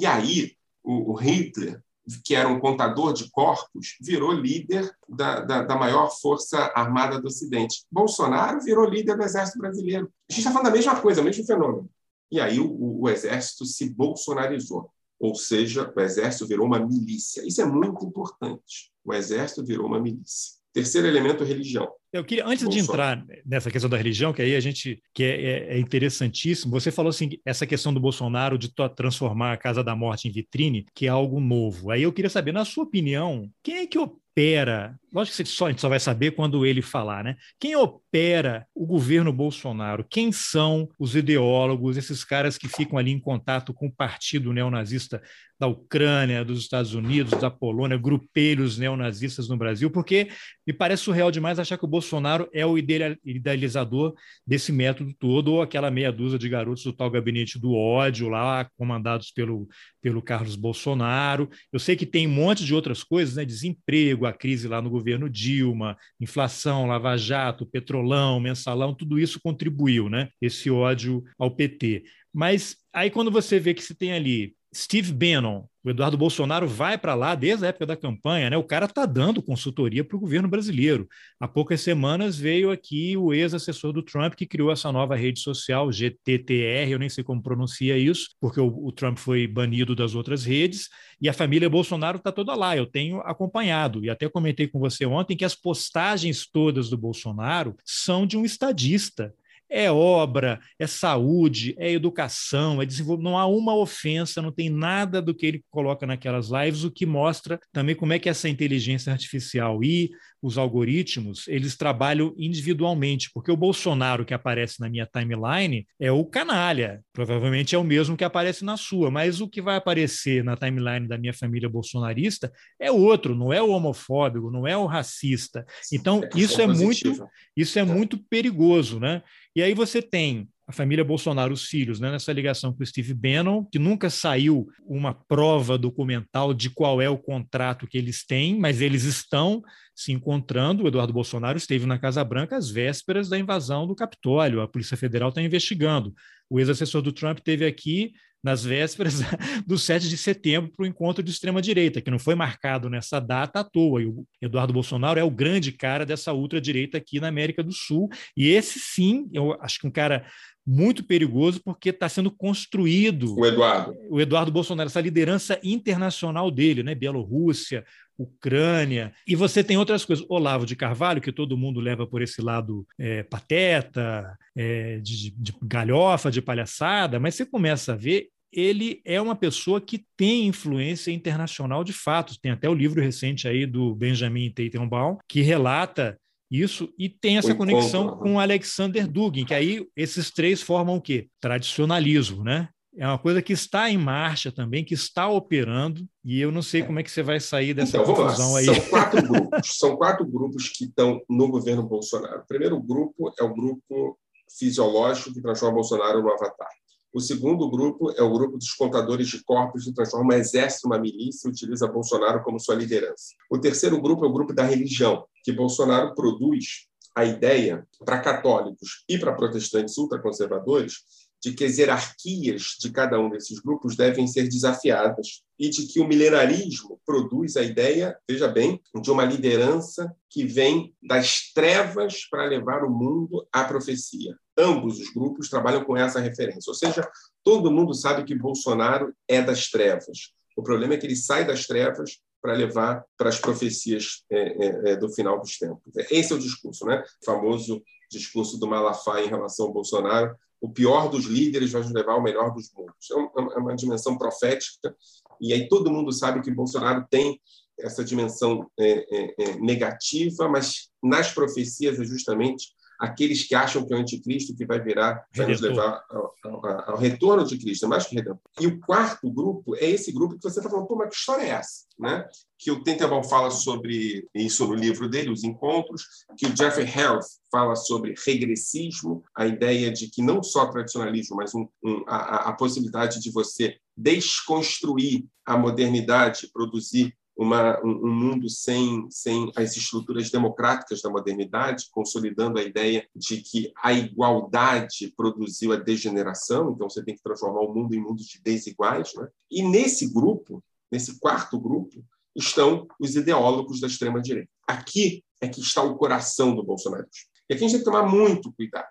Speaker 2: o, o Hitler, que era um contador de corpos, virou líder da, da, da, maior força armada do Ocidente. Bolsonaro virou líder do Exército Brasileiro. A gente está falando da mesma coisa, o mesmo fenômeno. E aí o, o, Exército se bolsonarizou, ou seja, o Exército virou uma milícia. Isso é muito importante. O Exército virou uma milícia. Terceiro elemento, religião.
Speaker 1: Eu queria, antes de entrar nessa questão da religião, que aí a gente que é, é, é interessantíssimo, você falou assim, essa questão do Bolsonaro de transformar a Casa da Morte em vitrine, que é algo novo. Aí eu queria saber, na sua opinião, quem é que opera? Lógico que só, a gente só vai saber quando ele falar, né? Quem opera o governo Bolsonaro? Quem são os ideólogos, esses caras que ficam ali em contato com o partido neonazista da Ucrânia, dos Estados Unidos, da Polônia, grupelhos neonazistas no Brasil? Porque me parece surreal demais achar que o Bolsonaro é o idealizador desse método todo, ou aquela meia dúzia de garotos do tal gabinete do ódio lá, comandados pelo, pelo Carlos Bolsonaro. Eu sei que tem um monte de outras coisas, né? Desemprego, a crise lá no governo Dilma, inflação, Lava Jato, petrolão, mensalão, tudo isso contribuiu, né? Esse ódio ao PT. Mas aí quando você vê que se tem ali Steve Bannon, o Eduardo Bolsonaro vai para lá desde a época da campanha, né? O cara está dando consultoria para o governo brasileiro. Há poucas semanas veio aqui o ex-assessor do Trump que criou essa nova rede social, GTTR, eu nem sei como pronuncia isso, porque o, o Trump foi banido das outras redes, e a família Bolsonaro está toda lá. Eu tenho acompanhado, e até comentei com você ontem que as postagens todas do Bolsonaro são de um estadista é obra, é saúde, é educação, é desenvolvimento. Não há uma ofensa, não tem nada do que ele coloca naquelas lives, o que mostra também como é que essa inteligência artificial e os algoritmos, eles trabalham individualmente, porque o Bolsonaro que aparece na minha timeline é o canalha, provavelmente é o mesmo que aparece na sua, mas o que vai aparecer na timeline da minha família bolsonarista é outro, não é o homofóbico, não é o racista. Então, é isso é muito isso é, é muito perigoso, né? E aí você tem a família Bolsonaro, os filhos, né, nessa ligação com o Steve Bannon, que nunca saiu uma prova documental de qual é o contrato que eles têm, mas eles estão se encontrando. O Eduardo Bolsonaro esteve na Casa Branca às vésperas da invasão do Capitólio. A Polícia Federal está investigando. O ex-assessor do Trump teve aqui nas vésperas do 7 de setembro para o encontro de extrema-direita, que não foi marcado nessa data à toa. E o Eduardo Bolsonaro é o grande cara dessa ultradireita aqui na América do Sul. E esse sim, eu acho que um cara muito perigoso porque está sendo construído
Speaker 2: o Eduardo.
Speaker 1: o Eduardo Bolsonaro essa liderança internacional dele né? Bielorrússia Ucrânia. E você tem outras coisas. Olavo de Carvalho que todo mundo leva por esse lado é, pateta é, de, de galhofa de palhaçada mas você começa a ver ele é uma pessoa que tem influência internacional de fato. Tem até o livro recente aí do Benjamin Teitenbaum que relata isso, e tem essa conexão com Alexander Dugin, que aí esses três formam o quê? Tradicionalismo, né? É uma coisa que está em marcha também, que está operando, e eu não sei como é que você vai sair dessa então, confusão aí.
Speaker 2: São quatro grupos, são quatro grupos que estão no governo Bolsonaro. O primeiro grupo é o grupo fisiológico que transforma Bolsonaro no avatar. O segundo grupo é o grupo dos contadores de corpos que transforma o exército uma milícia e utiliza Bolsonaro como sua liderança. O terceiro grupo é o grupo da religião, que Bolsonaro produz a ideia para católicos e para protestantes ultraconservadores de que as hierarquias de cada um desses grupos devem ser desafiadas e de que o milenarismo produz a ideia, veja bem, de uma liderança que vem das trevas para levar o mundo à profecia. Ambos os grupos trabalham com essa referência, ou seja, todo mundo sabe que Bolsonaro é das trevas. O problema é que ele sai das trevas para levar para as profecias é, é, é, do final dos tempos. Esse é o discurso, né? O famoso discurso do Malafaia em relação ao Bolsonaro. O pior dos líderes vai nos levar ao melhor dos mundos. É, é uma dimensão profética e aí todo mundo sabe que Bolsonaro tem essa dimensão é, é, negativa, mas nas profecias é justamente aqueles que acham que é o anticristo que vai virar, vai nos levar ao, ao, ao, retorno de Cristo, é mais que redentor. E o quarto grupo é esse grupo que você está falando, pô, mas que história é essa? Né? Que o Tenenbaum fala sobre isso no livro dele, Os Encontros, que o Jeffrey Health fala sobre regressismo, a ideia de que não só tradicionalismo, mas um, um, a, a possibilidade de você desconstruir a modernidade, produzir uma, um mundo sem, sem as estruturas democráticas da modernidade, consolidando a ideia de que a igualdade produziu a degeneração, então você tem que transformar o mundo em mundos de desiguais. Né? E nesse grupo, nesse quarto grupo, estão os ideólogos da extrema-direita. Aqui é que está o coração do bolsonarismo. E aqui a gente tem que tomar muito cuidado.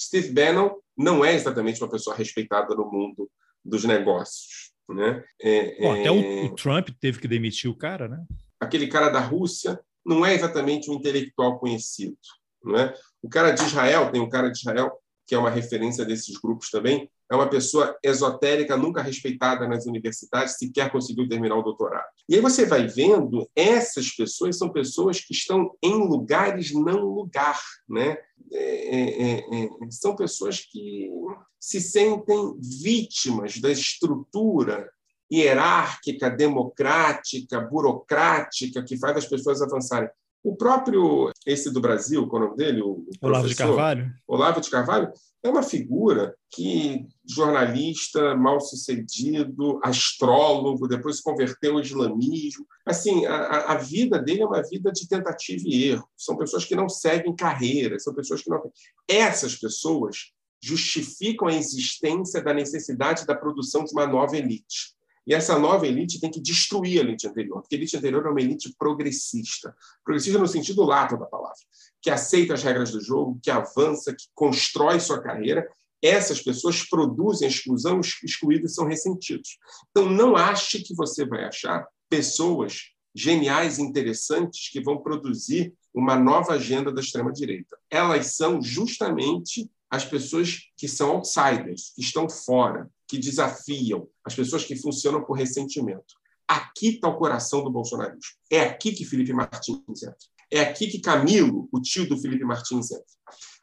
Speaker 2: Steve Bannon não é exatamente uma pessoa respeitada no mundo dos negócios. Né?
Speaker 1: É, Bom, até o, é, o, Trump teve que demitir o cara, né?
Speaker 2: Aquele cara da Rússia não é exatamente um intelectual conhecido. Não é? O cara de Israel, tem um cara de Israel que é uma referência desses grupos também, é uma pessoa esotérica, nunca respeitada nas universidades, sequer conseguiu terminar o doutorado. E aí você vai vendo, essas pessoas são pessoas que estão em lugares não lugar, né? É, é, é, é são pessoas que se sentem vítimas da estrutura hierárquica, democrática, burocrática que faz as pessoas avançarem. O próprio, esse do Brasil, qual é o nome dele? O,
Speaker 1: Olavo de Carvalho.
Speaker 2: Olavo de Carvalho é uma figura que, jornalista, mal sucedido, astrólogo, depois se converteu ao islamismo. Assim, a, a vida dele é uma vida de tentativa e erro. São pessoas que não seguem carreira, são pessoas que não. Essas pessoas justificam a existência da necessidade da produção de uma nova elite. E essa nova elite tem que destruir a elite anterior, porque a elite anterior é uma elite progressista. Progressista no sentido lato da palavra, que aceita as regras do jogo, que avança, que constrói sua carreira. Essas pessoas produzem exclusão, os excluídos são ressentidos. Então, não ache que você vai achar pessoas geniais interessantes que vão produzir uma nova agenda da extrema-direita. Elas são justamente as pessoas que são outsiders, que estão fora, que desafiam, as pessoas que funcionam por ressentimento. Aqui está o coração do bolsonarismo. É aqui que Felipe Martins entra. É aqui que Camilo, o tio do Felipe Martins, entra.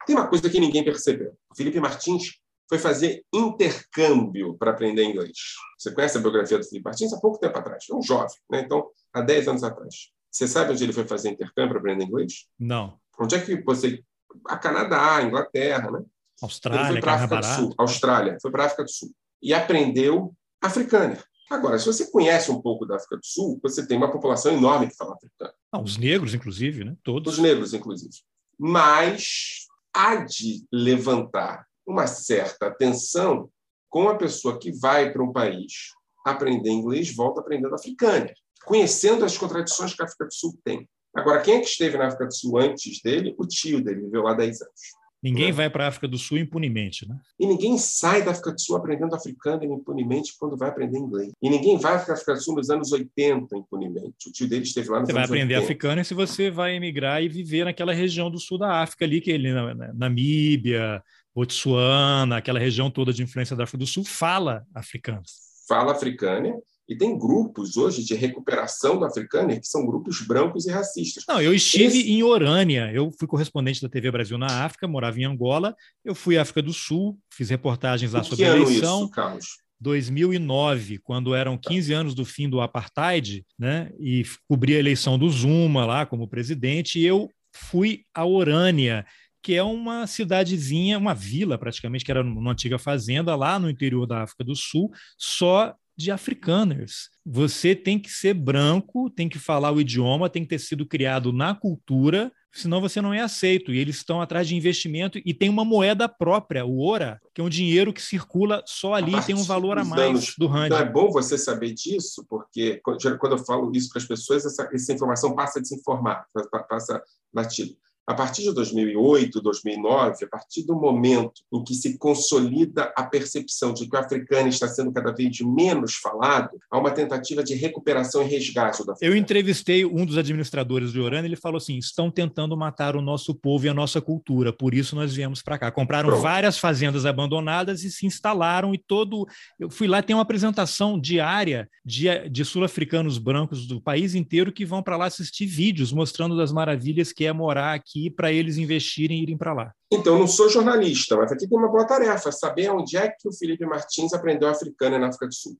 Speaker 2: Tem uma coisa que ninguém percebeu. O Felipe Martins foi fazer intercâmbio para aprender inglês. Você conhece a biografia do Felipe Martins? Há pouco tempo atrás. É um jovem, né? então, há 10 anos atrás. Você sabe onde ele foi fazer intercâmbio para aprender inglês?
Speaker 1: Não.
Speaker 2: Onde é que você. A Canadá, Inglaterra, né?
Speaker 1: Austrália, ele
Speaker 2: foi para a África do Sul. Austrália, foi para a África do Sul e aprendeu africano. Agora, se você conhece um pouco da África do Sul, você tem uma população enorme que fala africano.
Speaker 1: Ah, os negros, inclusive, né? Todos.
Speaker 2: Os negros, inclusive. Mas há de levantar uma certa atenção com a pessoa que vai para um país aprender inglês, volta aprendendo africano, conhecendo as contradições que a África do Sul tem. Agora, quem é que esteve na África do Sul antes dele? O tio dele, viveu lá 10 anos.
Speaker 1: Ninguém né? vai para a África do Sul impunemente, né?
Speaker 2: E ninguém sai da África do Sul aprendendo africano impunemente quando vai aprender inglês. E ninguém vai para a África do Sul nos anos 80 impunemente. O tio dele esteve lá nos
Speaker 1: você
Speaker 2: anos
Speaker 1: Você vai aprender
Speaker 2: 80.
Speaker 1: africano se você vai emigrar e viver naquela região do sul da África ali, que é ele, na, na, Namíbia, Botsuana, aquela região toda de influência da África do Sul, fala africano.
Speaker 2: Fala africano e tem grupos hoje de recuperação do africano que são grupos brancos e racistas.
Speaker 1: Não, eu estive Esse... em Orânia, eu fui correspondente da TV Brasil na África, morava em Angola, eu fui à África do Sul, fiz reportagens lá sobre a eleição.
Speaker 2: Isso, Carlos?
Speaker 1: 2009, quando eram 15 anos do fim do apartheid, né, e cobri a eleição do Zuma lá como presidente, e eu fui a Orânia que é uma cidadezinha, uma vila praticamente, que era uma antiga fazenda lá no interior da África do Sul, só de africaners. Você tem que ser branco, tem que falar o idioma, tem que ter sido criado na cultura, senão você não é aceito. E eles estão atrás de investimento e tem uma moeda própria, o Ora, que é um dinheiro que circula só ali e tem um valor a mais do rand.
Speaker 2: Então é bom você saber disso, porque quando eu falo isso para as pessoas, essa, essa informação passa a desinformar, passa batido a partir de 2008, 2009, a partir do momento em que se consolida a percepção de que o africano está sendo cada vez menos falado, há uma tentativa de recuperação e resgate
Speaker 1: africano. Eu entrevistei um dos administradores do Orano, ele falou assim: estão tentando matar o nosso povo e a nossa cultura, por isso nós viemos para cá. Compraram Pronto. várias fazendas abandonadas e se instalaram e todo. Eu fui lá, tem uma apresentação diária de, de sul-africanos brancos do país inteiro que vão para lá assistir vídeos mostrando as maravilhas que é morar aqui aqui para eles investirem e irem para lá.
Speaker 2: Então, não sou jornalista, mas aqui tem uma boa tarefa: saber onde é que o Felipe Martins aprendeu africano na África do Sul.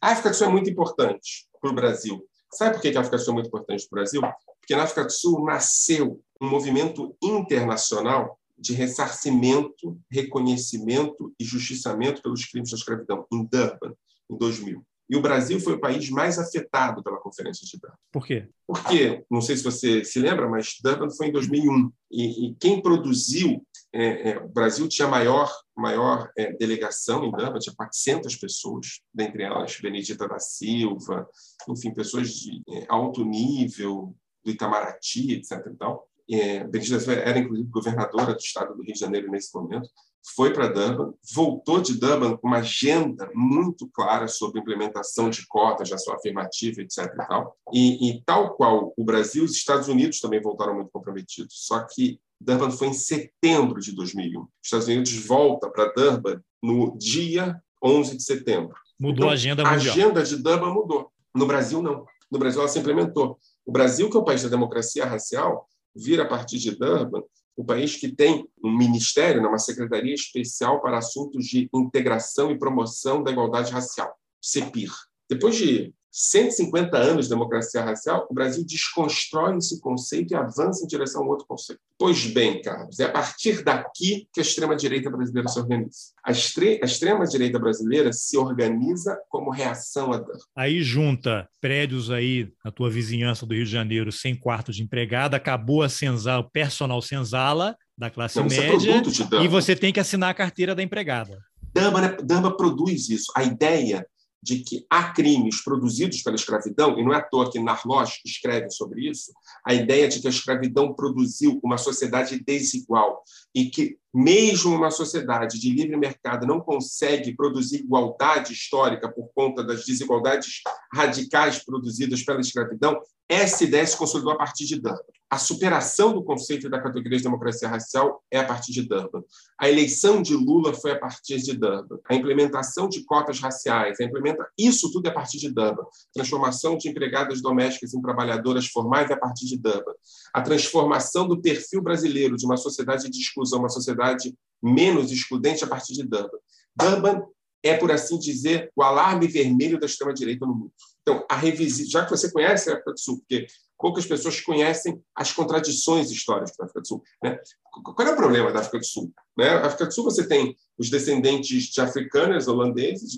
Speaker 2: A África do Sul é muito importante para o Brasil. Sabe por que a África do Sul é muito importante para o Brasil? Porque na África do Sul nasceu um movimento internacional de ressarcimento, reconhecimento e justiçamento pelos crimes da escravidão, em Durban, em 2000. E o Brasil foi o país mais afetado pela Conferência de Durban.
Speaker 1: Por quê?
Speaker 2: Porque, não sei se você se lembra, mas Durban foi em 2001. E, e quem produziu, é, é, o Brasil tinha maior, maior é, delegação em Durban, tinha 400 pessoas, dentre elas Benedita da Silva, enfim, pessoas de é, alto nível, do Itamaraty, etc. E tal. É, Benedita era, inclusive, governadora do estado do Rio de Janeiro nesse momento foi para Durban, voltou de Durban com uma agenda muito clara sobre implementação de cotas, já sua afirmativa, etc. E tal. E, e, tal qual o Brasil, os Estados Unidos também voltaram muito comprometidos. Só que Durban foi em setembro de 2001. Os Estados Unidos volta para Durban no dia 11 de setembro.
Speaker 1: Mudou então, a agenda
Speaker 2: mundial. A agenda de Durban mudou. No Brasil, não. No Brasil, ela se implementou. O Brasil, que é o país da democracia racial, vira a partir de Durban o país que tem um ministério, né, uma secretaria especial para assuntos de integração e promoção da igualdade racial, CEPIR. Depois de 150 anos de democracia racial, o Brasil desconstrói esse conceito e avança em direção a outro conceito. Pois bem, Carlos, é a partir daqui que a extrema-direita brasileira se organiza. A, a extrema-direita brasileira se organiza como reação a dano.
Speaker 1: Aí junta prédios aí na tua vizinhança do Rio de Janeiro sem quarto de empregada, acabou a senzala, o personal senzala da classe Não, é média é e você tem que assinar a carteira da empregada.
Speaker 2: Dama, né? Dama produz isso. A ideia de que há crimes produzidos pela escravidão, e não é à toa que Narloch escreve sobre isso, a ideia de que a escravidão produziu uma sociedade desigual e que, mesmo uma sociedade de livre mercado, não consegue produzir igualdade histórica por conta das desigualdades radicais produzidas pela escravidão, essa ideia se consolidou a partir de Durban. A superação do conceito da categoria de democracia racial é a partir de Durban. A eleição de Lula foi a partir de Durban. A implementação de cotas raciais, a implementa... isso tudo é a partir de Durban. Transformação de empregadas domésticas em trabalhadoras formais é a partir de Durban. A transformação do perfil brasileiro de uma sociedade de exclusão, uma sociedade menos excludente a partir de Durban. Durban é, por assim dizer, o alarme vermelho da extrema-direita no mundo. Então, a revisita, já que você conhece a África do Sul, porque poucas pessoas conhecem as contradições históricas da África do Sul. Né? Qual é o problema da África do Sul? Né? Na África do Sul você tem os descendentes de africanos, holandeses,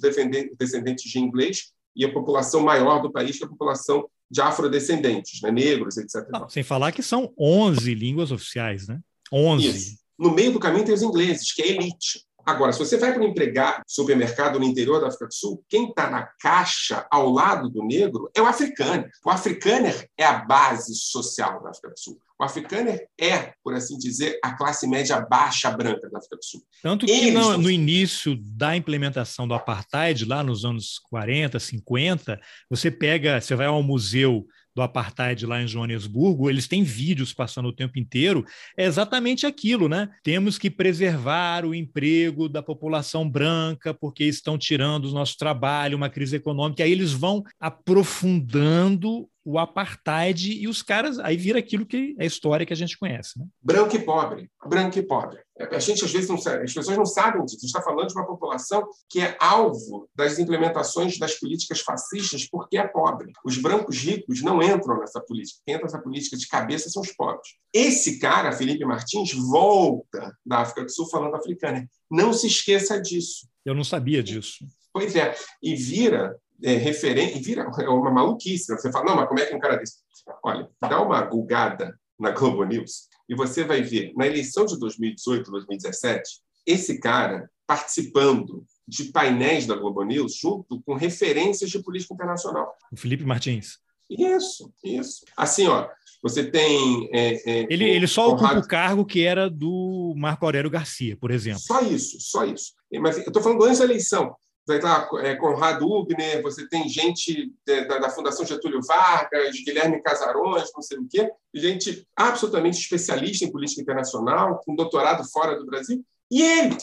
Speaker 2: descendentes de inglês e a população maior do país, que é a população de afrodescendentes, né? negros, etc.
Speaker 1: Não, sem falar que são 11 línguas oficiais, né? 11. Isso.
Speaker 2: No meio do caminho tem os ingleses, que é elite. Agora, se você vai para um empregado supermercado no interior da África do Sul, quem está na caixa ao lado do negro é o africano. O africaner é a base social da África do Sul. O africaner é, por assim dizer, a classe média baixa branca da África do Sul.
Speaker 1: Tanto que no, no, início da implementação do apartheid, lá nos anos 40, 50, você pega, você vai ao museu do apartheid lá em Joanesburgo, eles têm vídeos passando o tempo inteiro, é exatamente aquilo, né? Temos que preservar o emprego da população branca, porque estão tirando o nosso trabalho, uma crise econômica. Aí eles vão aprofundando o apartheid e os caras aí vira aquilo que é a história que a gente conhece, né?
Speaker 2: Branco e pobre, branco e pobre. A gente, às vezes, não sabe, as pessoas não sabem disso. A gente está falando de uma população que é alvo das implementações das políticas fascistas porque é pobre. Os brancos ricos não entram nessa política. Quem entra nessa política de cabeça são os pobres. Esse cara, Felipe Martins, volta da África do Sul falando africano. Não se esqueça disso.
Speaker 1: Eu não sabia disso.
Speaker 2: Pois é. E vira é, referente, e vira é uma maluquice. Você fala, não, mas como é que um cara desse. Olha, dá uma gulgada na Globo News e você vai ver, na eleição de 2018, 2017, esse cara participando de painéis da Globo News junto com referências de política internacional.
Speaker 1: O Felipe Martins.
Speaker 2: Isso, isso. Assim, ó, você tem. É,
Speaker 1: é, ele, ele só Conrado... ocupa o cargo que era do Marco Aurélio Garcia, por exemplo.
Speaker 2: Só isso, só isso. Mas eu estou falando antes da eleição vai lá é, Conrado Ubner, você tem gente da, da, Fundação Getúlio Vargas, Guilherme Casarões, não sei o quê, gente absolutamente especialista em política internacional, com doutorado fora do Brasil, e ele,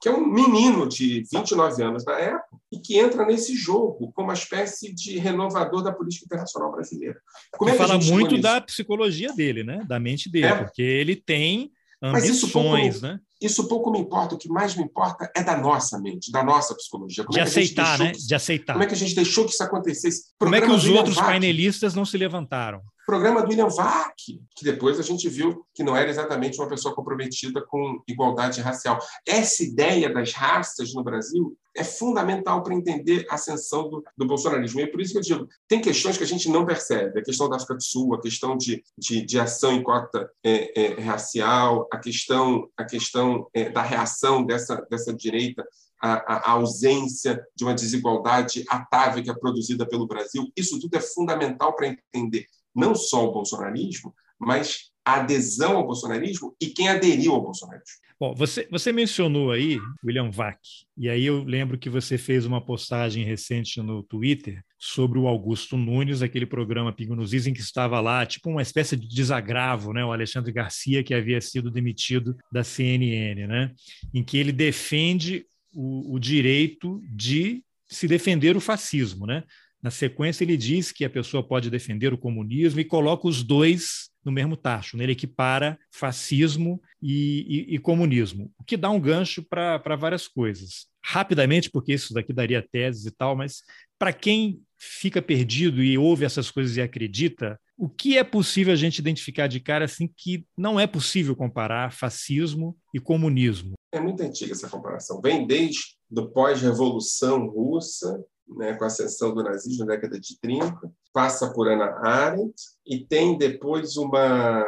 Speaker 2: que é um menino de 29 anos na época, e que entra nesse jogo como uma espécie de renovador da política internacional brasileira.
Speaker 1: Como é fala muito da psicologia dele, né? da mente dele, é. porque ele tem ambições, né?
Speaker 2: Isso pouco me importa, o que mais me importa é da nossa mente, da nossa psicologia.
Speaker 1: Como de é aceitar, né? de aceitar.
Speaker 2: Como é que a gente deixou que isso acontecesse?
Speaker 1: Como é que os outros painelistas não se levantaram?
Speaker 2: Programa do William Vac, que depois a gente viu que não era exatamente uma pessoa comprometida com igualdade racial. Essa ideia das raças no Brasil é fundamental para entender a ascensão do, do, bolsonarismo. E é por isso que eu digo, tem questões que a gente não percebe. A questão da África do Sul, a questão de, de, de ação em cota é, é, racial, a questão, a questão é, da reação dessa, dessa direita a, a, ausência de uma desigualdade atávica produzida pelo Brasil. Isso tudo é fundamental para entender não só o bolsonarismo, mas a adesão ao bolsonarismo e quem aderiu ao bolsonarismo.
Speaker 1: Bom, você, você mencionou aí William Vac, e aí eu lembro que você fez uma postagem recente no Twitter sobre o Augusto Nunes, aquele programa Pingo nos em que estava lá, tipo uma espécie de desagravo, né? O Alexandre Garcia, que havia sido demitido da CNN, né? Em que ele defende o, o direito de se defender o fascismo, né? Na sequência, ele diz que a pessoa pode defender o comunismo e coloca os dois no mesmo tacho. Né? Ele equipara fascismo e, e, e comunismo, o que dá um gancho para várias coisas. Rapidamente, porque isso daqui daria teses e tal, mas para quem fica perdido e ouve essas coisas e acredita, o que é possível a gente identificar de cara assim que não é possível comparar fascismo e comunismo?
Speaker 2: É muito antiga essa comparação. Vem desde do pós-revolução russa né, com a ascensão do nazismo na década de 30, passa por Ana Arendt e tem depois uma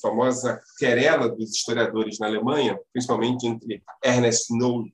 Speaker 2: famosa querela dos historiadores na Alemanha, principalmente entre Ernest Nolte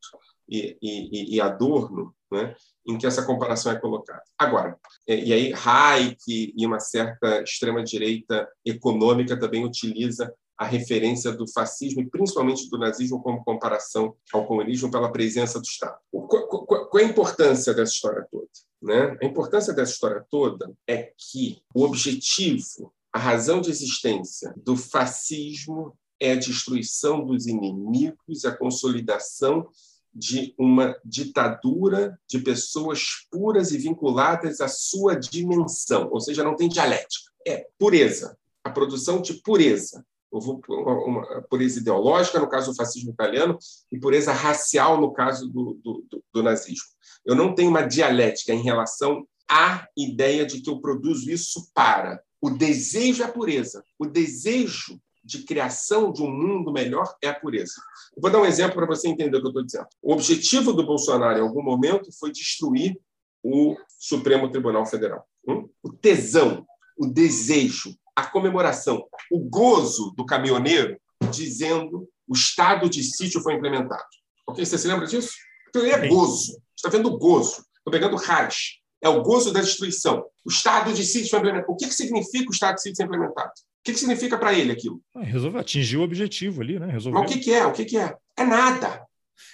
Speaker 2: e, e, e Adorno, né, em que essa comparação é colocada. Agora, e aí Hayek e uma certa extrema-direita econômica também utiliza a referência do fascismo e principalmente do nazismo como comparação ao comunismo pela presença do Estado. Qual é a importância dessa história toda? Né? A importância dessa história toda é que o objetivo, a razão de existência do fascismo é a destruição dos inimigos, a consolidação de uma ditadura de pessoas puras e vinculadas à sua dimensão, ou seja, não tem dialética. É pureza, a produção de pureza, uma pureza ideológica, no caso do fascismo italiano, e pureza racial, no caso do, do, do, nazismo. Eu não tenho uma dialética em relação à ideia de que eu produzo isso para. O desejo é a pureza. O desejo de criação de um mundo melhor é a pureza. Eu vou dar um exemplo para você entender o que eu estou dizendo. O objetivo do Bolsonaro, em algum momento, foi destruir o Supremo Tribunal Federal. Hum? O tesão, o desejo, a comemoração, o gozo do caminhoneiro dizendo o estado de sítio foi implementado. Ok? Você se lembra disso? Então, ele é gozo. Você está vendo o gozo. Estou pegando raiz. É o gozo da destruição. O estado de sítio foi implementado. O que, que significa o estado de sítio ser implementado? O que, que significa para ele aquilo?
Speaker 1: Ah, resolveu atingir o objetivo ali, né? Resolveu.
Speaker 2: Mas o que, que é? O que, que é? É nada.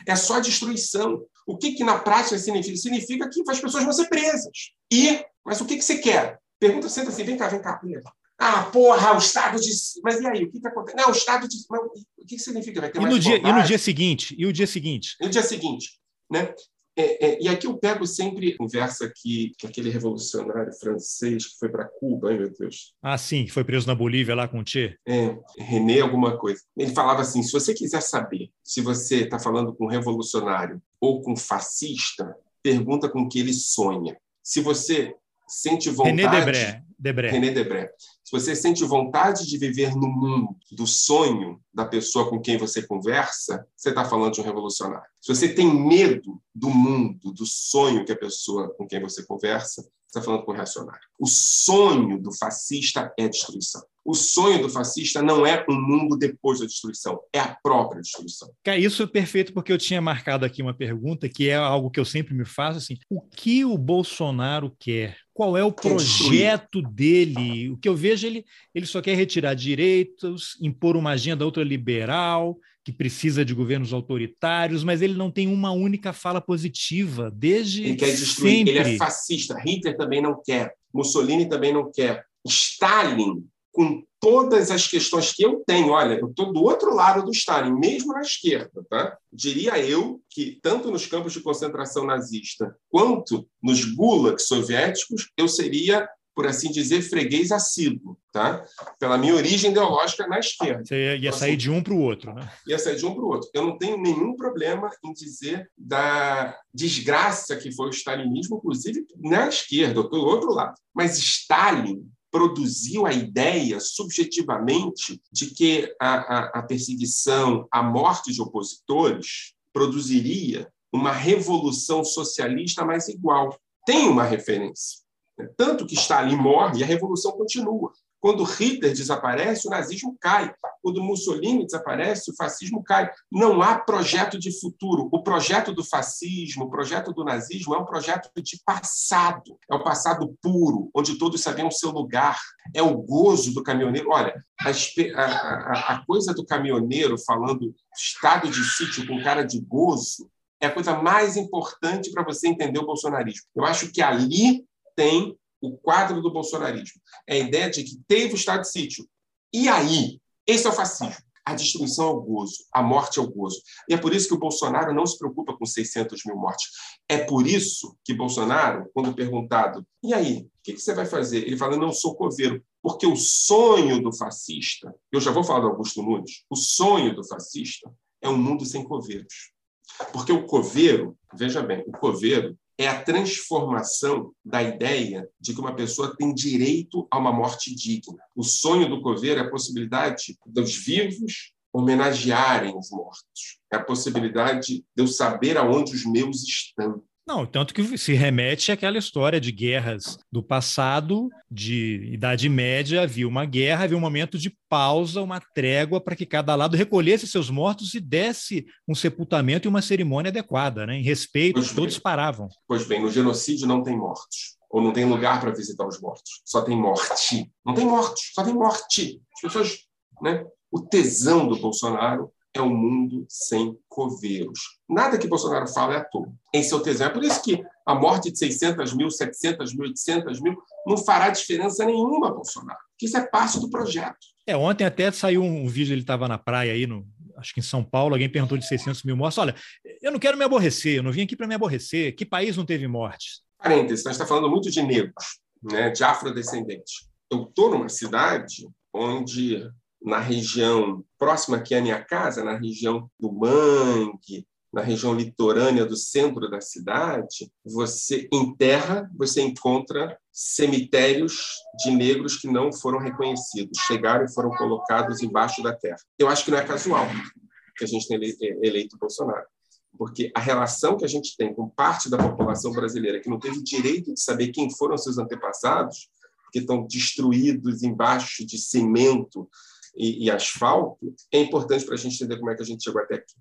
Speaker 2: É só destruição. O que, que na prática significa? Significa que as pessoas vão ser presas. E, mas o que, que você quer? Pergunta, senta assim, vem cá, vem cá. Ah, porra, o estado de. Mas e aí, o que, que acontece? Não, o estado de. Mas, o que, que significa? Vai ter
Speaker 1: e,
Speaker 2: mais
Speaker 1: no dia, e no dia seguinte? E o dia seguinte?
Speaker 2: E o dia seguinte, né? é, é, e aqui eu pego sempre conversa que, que aquele revolucionário francês que foi para Cuba, ai meu Deus.
Speaker 1: Ah, sim, que foi preso na Bolívia lá com o Che.
Speaker 2: É, René alguma coisa. Ele falava assim, se você quiser saber se você está falando com um revolucionário ou com um fascista, pergunta com que ele sonha. Se você sente vontade...
Speaker 1: René Debré.
Speaker 2: Debré. René Debré. Se você sente vontade de viver no mundo do sonho da pessoa com quem você conversa, você está falando de um revolucionário. Se você tem medo do mundo, do sonho que a pessoa com quem você conversa, você está falando com um reacionário. O sonho do fascista é destruição. O sonho do fascista não é um mundo depois da destruição, é a própria destruição.
Speaker 1: Isso é perfeito, porque eu tinha marcado aqui uma pergunta que é algo que eu sempre me faço assim: o que o Bolsonaro quer? Qual é o projeto dele? O que eu vejo, ele, ele só quer retirar direitos, impor uma agenda ultraliberal, que precisa de governos autoritários, mas ele não tem uma única fala positiva desde
Speaker 2: Ele quer destruir,
Speaker 1: sempre.
Speaker 2: ele é fascista. Hitler também não quer, Mussolini também não quer. Stalin, com todas as questões que eu tenho, olha, eu estou do outro lado do Stalin, mesmo na esquerda, tá? Diria eu que, tanto nos campos de concentração nazista quanto nos gulags soviéticos, eu seria, por assim dizer, freguês assíduo, tá? Pela minha origem ideológica na esquerda.
Speaker 1: Você ia, ia
Speaker 2: Então,
Speaker 1: sair
Speaker 2: assim,
Speaker 1: de um para o outro, né?
Speaker 2: ia sair de um para o outro. Eu não tenho nenhum problema em dizer da desgraça que foi o stalinismo, inclusive na esquerda, eu estou do outro lado. Mas Stalin produziu a ideia, subjetivamente, de que a, a, a perseguição, a morte de opositores produziria uma revolução socialista mais igual. Tem uma referência. né? Tanto que Stalin morre e a revolução continua. Quando Hitler desaparece, o nazismo cai. Quando Mussolini desaparece, o fascismo cai. Não há projeto de futuro. O projeto do fascismo, o projeto do nazismo é um projeto de passado. É o passado puro, onde todos sabiam o seu lugar. É o gozo do caminhoneiro. Olha, a- a- a coisa do caminhoneiro falando estado de sítio com cara de gozo é a coisa mais importante para você entender o bolsonarismo. Eu acho que ali tem o quadro do bolsonarismo. É a ideia de que teve o estado de sítio. E aí? Esse é o fascismo. A destruição é o gozo, a morte é o gozo. E é por isso que o Bolsonaro não se preocupa com 600 mil mortes. É por isso que Bolsonaro, quando perguntado, e aí, o que você vai fazer? Ele fala, não sou coveiro. Porque o sonho do fascista, eu já vou falar do Augusto Nunes, o sonho do fascista é um mundo sem coveiros. Porque o coveiro, veja bem, o coveiro é a transformação da ideia de que uma pessoa tem direito a uma morte digna. O sonho do coveiro é a possibilidade dos vivos homenagearem os mortos. É a possibilidade de eu saber aonde os meus estão.
Speaker 1: Não, tanto que se remete àquela história de guerras do passado, de Idade Média, havia uma guerra, havia um momento de pausa, uma trégua para que cada lado recolhesse seus mortos e desse um sepultamento e uma cerimônia adequada, né? Em respeito,
Speaker 2: Pois bem.
Speaker 1: todos paravam.
Speaker 2: Pois bem, no genocídio não tem mortos. Ou não tem lugar para visitar os mortos. Só tem morte. Não tem mortos, só tem morte. As pessoas. Né? O tesão do Bolsonaro é um mundo sem coveiros. Nada que Bolsonaro fala é à toa. Esse é o tesão. É por isso que a morte de 600 mil, 700 mil, 800 mil não fará diferença nenhuma Bolsonaro. Porque isso é parte do projeto.
Speaker 1: É, ontem até saiu um vídeo, ele estava na praia aí, no, acho que em São Paulo, alguém perguntou de 600 mil mortes. Olha, eu não quero me aborrecer, eu não vim aqui para me aborrecer. Que país não teve mortes?
Speaker 2: Parênteses, nós estamos falando muito de negros, né, de afrodescendentes. Eu estou numa cidade onde, na região próxima aqui à minha casa, na região do Mangue, na região litorânea do centro da cidade, você em terra você encontra cemitérios de negros que não foram reconhecidos, chegaram e foram colocados embaixo da terra. Eu acho que não é casual que a gente tenha ele- eleito Bolsonaro porque a relação que a gente tem com parte da população brasileira que não teve direito de saber quem foram seus antepassados, que estão destruídos embaixo de cimento e, e asfalto, é importante para a gente entender como é que a gente chegou até aqui.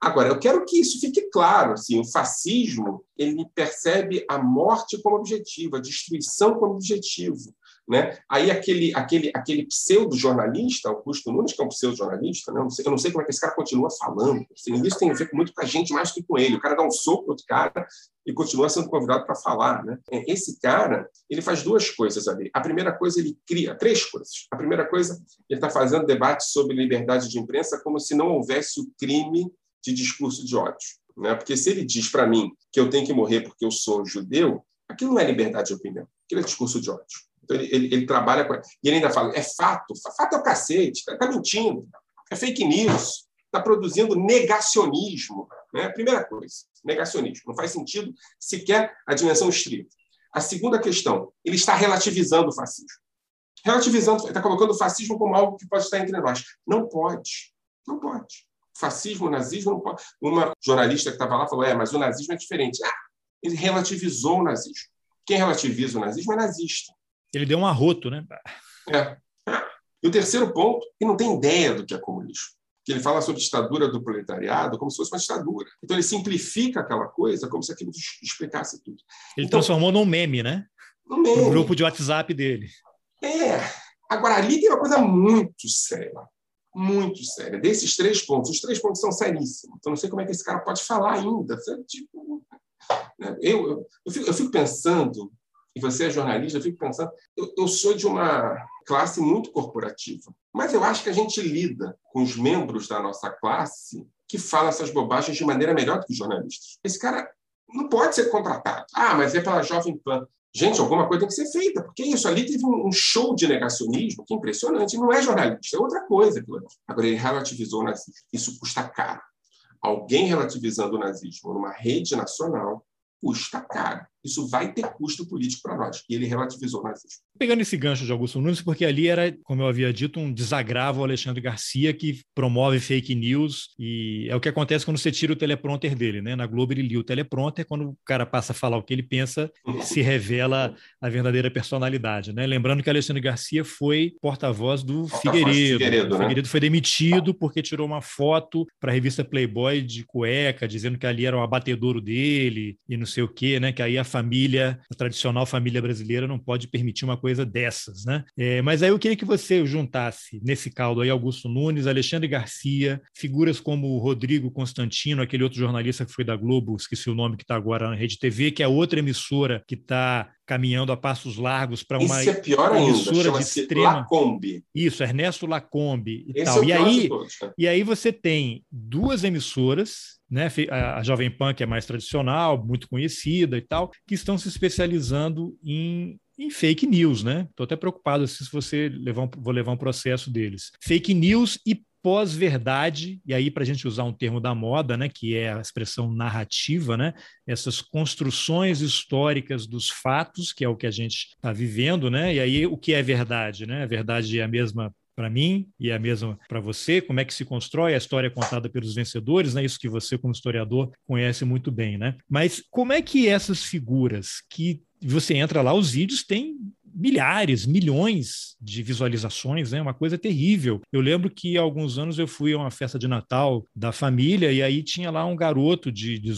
Speaker 2: Agora, eu quero que isso fique claro. Assim, o fascismo ele percebe a morte como objetivo, a destruição como objetivo. Né? Aí aquele, aquele, aquele pseudo-jornalista, Augusto Nunes, que é um pseudo-jornalista, né? eu, não sei, eu não sei como é que esse cara continua falando. Assim, isso tem a ver muito com a gente mais do que com ele. O cara dá um soco no outro cara e continua sendo convidado para falar. Né? É, Esse cara ele faz duas coisas ali. A primeira coisa, ele cria três coisas. A primeira coisa, ele está fazendo debate sobre liberdade de imprensa como se não houvesse o crime de discurso de ódio. Né? Porque se ele diz para mim que eu tenho que morrer porque eu sou judeu, aquilo não é liberdade de opinião, aquilo é discurso de ódio. Então, ele, ele, ele trabalha com. E ele ainda fala: é fato, fato é o cacete, está tá mentindo, é fake news, está produzindo negacionismo. Né? Primeira coisa, negacionismo. Não faz sentido sequer a dimensão estrita. A segunda questão, ele está relativizando o fascismo. Relativizando, está colocando o fascismo como algo que pode estar entre nós. Não pode. Não pode. Fascismo, nazismo, não pode. Uma jornalista que estava lá falou: é, mas o nazismo é diferente. Ah, ele relativizou o nazismo. Quem relativiza o nazismo é nazista.
Speaker 1: Ele deu um arroto, né?
Speaker 2: É. E o terceiro ponto, ele não tem ideia do que é comunismo. Que ele fala sobre ditadura do proletariado como se fosse uma ditadura. Então ele simplifica aquela coisa como se aquilo explicasse tudo.
Speaker 1: Ele então, transformou num meme, né?
Speaker 2: Num meme.
Speaker 1: No grupo de WhatsApp dele.
Speaker 2: É. Agora, ali tem uma coisa muito séria. Muito séria. Desses três pontos, os três pontos são seríssimos. Então, não sei como é que esse cara pode falar ainda. Tipo, né? eu, eu, eu, fico, eu fico pensando e você é jornalista, eu fico pensando, eu, eu, sou de uma classe muito corporativa, mas eu acho que a gente lida com os membros da nossa classe que falam essas bobagens de maneira melhor do que os jornalistas. Esse cara não pode ser contratado. Ah, mas é pela Jovem Pan. Gente, alguma coisa tem que ser feita, porque isso ali teve um show de negacionismo que é impressionante. Não é jornalista, é outra coisa. Agora, ele relativizou o nazismo. Isso custa caro. Alguém relativizando o nazismo numa rede nacional custa caro. Isso vai ter custo político para nós. E ele relativizou o nazismo.
Speaker 1: Pegando esse gancho de Augusto Nunes, porque ali era, como eu havia dito, um desagravo ao Alexandre Garcia que promove fake news e é o que acontece quando você tira o teleprompter dele, né? Na Globo ele lia o teleprompter, quando o cara passa a falar o que ele pensa, se revela a verdadeira personalidade, né? Lembrando que Alexandre Garcia foi porta-voz do Figueiredo. Figueiredo, né? Figueiredo foi demitido porque tirou uma foto para a revista Playboy de cueca, dizendo que ali era o abatedouro dele e não sei o quê, né? Que aí a família, a tradicional família brasileira não pode permitir uma coisa dessas, né? É, mas aí eu queria que você juntasse nesse caldo aí Augusto Nunes, Alexandre Garcia, figuras como Rodrigo Constantino, aquele outro jornalista que foi da Globo, esqueci o nome que está agora na Rede TV, que é outra emissora que está caminhando a passos largos para uma
Speaker 2: Isso é pior
Speaker 1: emissora
Speaker 2: ainda,
Speaker 1: de extrema.
Speaker 2: Lacombe.
Speaker 1: Isso, Ernesto Lacombe e
Speaker 2: Esse
Speaker 1: tal.
Speaker 2: É
Speaker 1: e aí,
Speaker 2: né?
Speaker 1: e aí você tem duas emissoras né, a Jovem Pan, que é mais tradicional, muito conhecida e tal, que estão se especializando em, em fake news, né? Estou até preocupado se você levar um, vou levar um processo deles. Fake news e pós-verdade, e aí para a gente usar um termo da moda, né, que é a expressão narrativa, né, essas construções históricas dos fatos, que é o que a gente está vivendo, né, e aí o que é verdade, né? A verdade é a mesma para mim e a mesma para você, como é que se constrói a história contada pelos vencedores, né? Isso que você como historiador conhece muito bem, né? Mas como é que essas figuras que você entra lá, os vídeos têm milhares, milhões de visualizações, né? Uma coisa terrível. Eu lembro que há alguns anos eu fui a uma festa de Natal da família e aí tinha lá um garoto de, de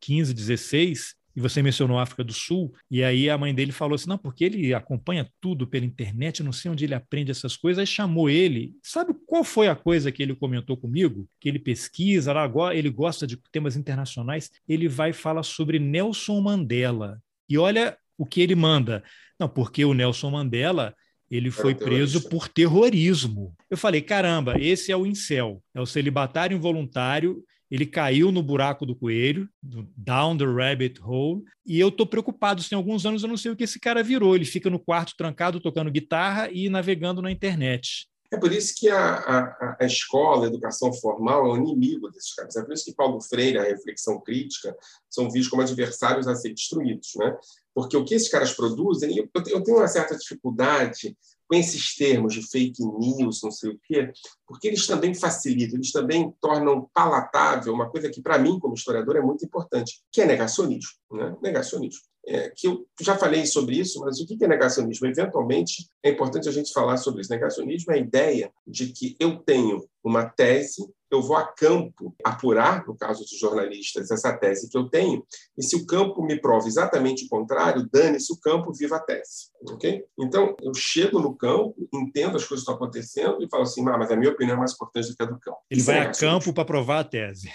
Speaker 1: 15, 16 e você mencionou a África do Sul, e aí a mãe dele falou assim: não, porque ele acompanha tudo pela internet, não sei onde ele aprende essas coisas. Aí chamou ele. Sabe qual foi a coisa que ele comentou comigo? Que ele pesquisa, agora ele gosta de temas internacionais. Ele vai falar sobre Nelson Mandela. E olha o que ele manda. Não, porque o Nelson Mandela ele foi preso por terrorismo. Eu falei, caramba, esse é o incel, é o celibatário involuntário ele caiu no buraco do coelho, do down the rabbit hole, e eu estou preocupado. Tem alguns anos eu não sei o que esse cara virou. Ele fica no quarto trancado tocando guitarra e navegando na internet.
Speaker 2: É por isso que a, a, a, escola, a educação formal é o inimigo desses caras. É por isso que Paulo Freire, a reflexão crítica, são vistos como adversários a ser destruídos. Né? Porque o que esses caras produzem, eu, eu tenho uma certa dificuldade com esses termos de fake news, não sei o quê, porque eles também facilitam, eles também tornam palatável uma coisa que, para mim, como historiador, é muito importante, que é negacionismo. Né? Negacionismo. É, que eu já falei sobre isso, mas o que é negacionismo? Eventualmente, é importante a gente falar sobre isso. Negacionismo é a ideia de que eu tenho uma tese eu vou a campo apurar, no caso dos jornalistas, essa tese que eu tenho, e se o campo me prova exatamente o contrário, dane-se o campo, viva a tese. ok? Então, eu chego no campo, entendo as coisas que estão acontecendo e falo assim, ah, mas a minha opinião é mais importante do que a do campo.
Speaker 1: Ele Isso vai é a campo para provar a tese.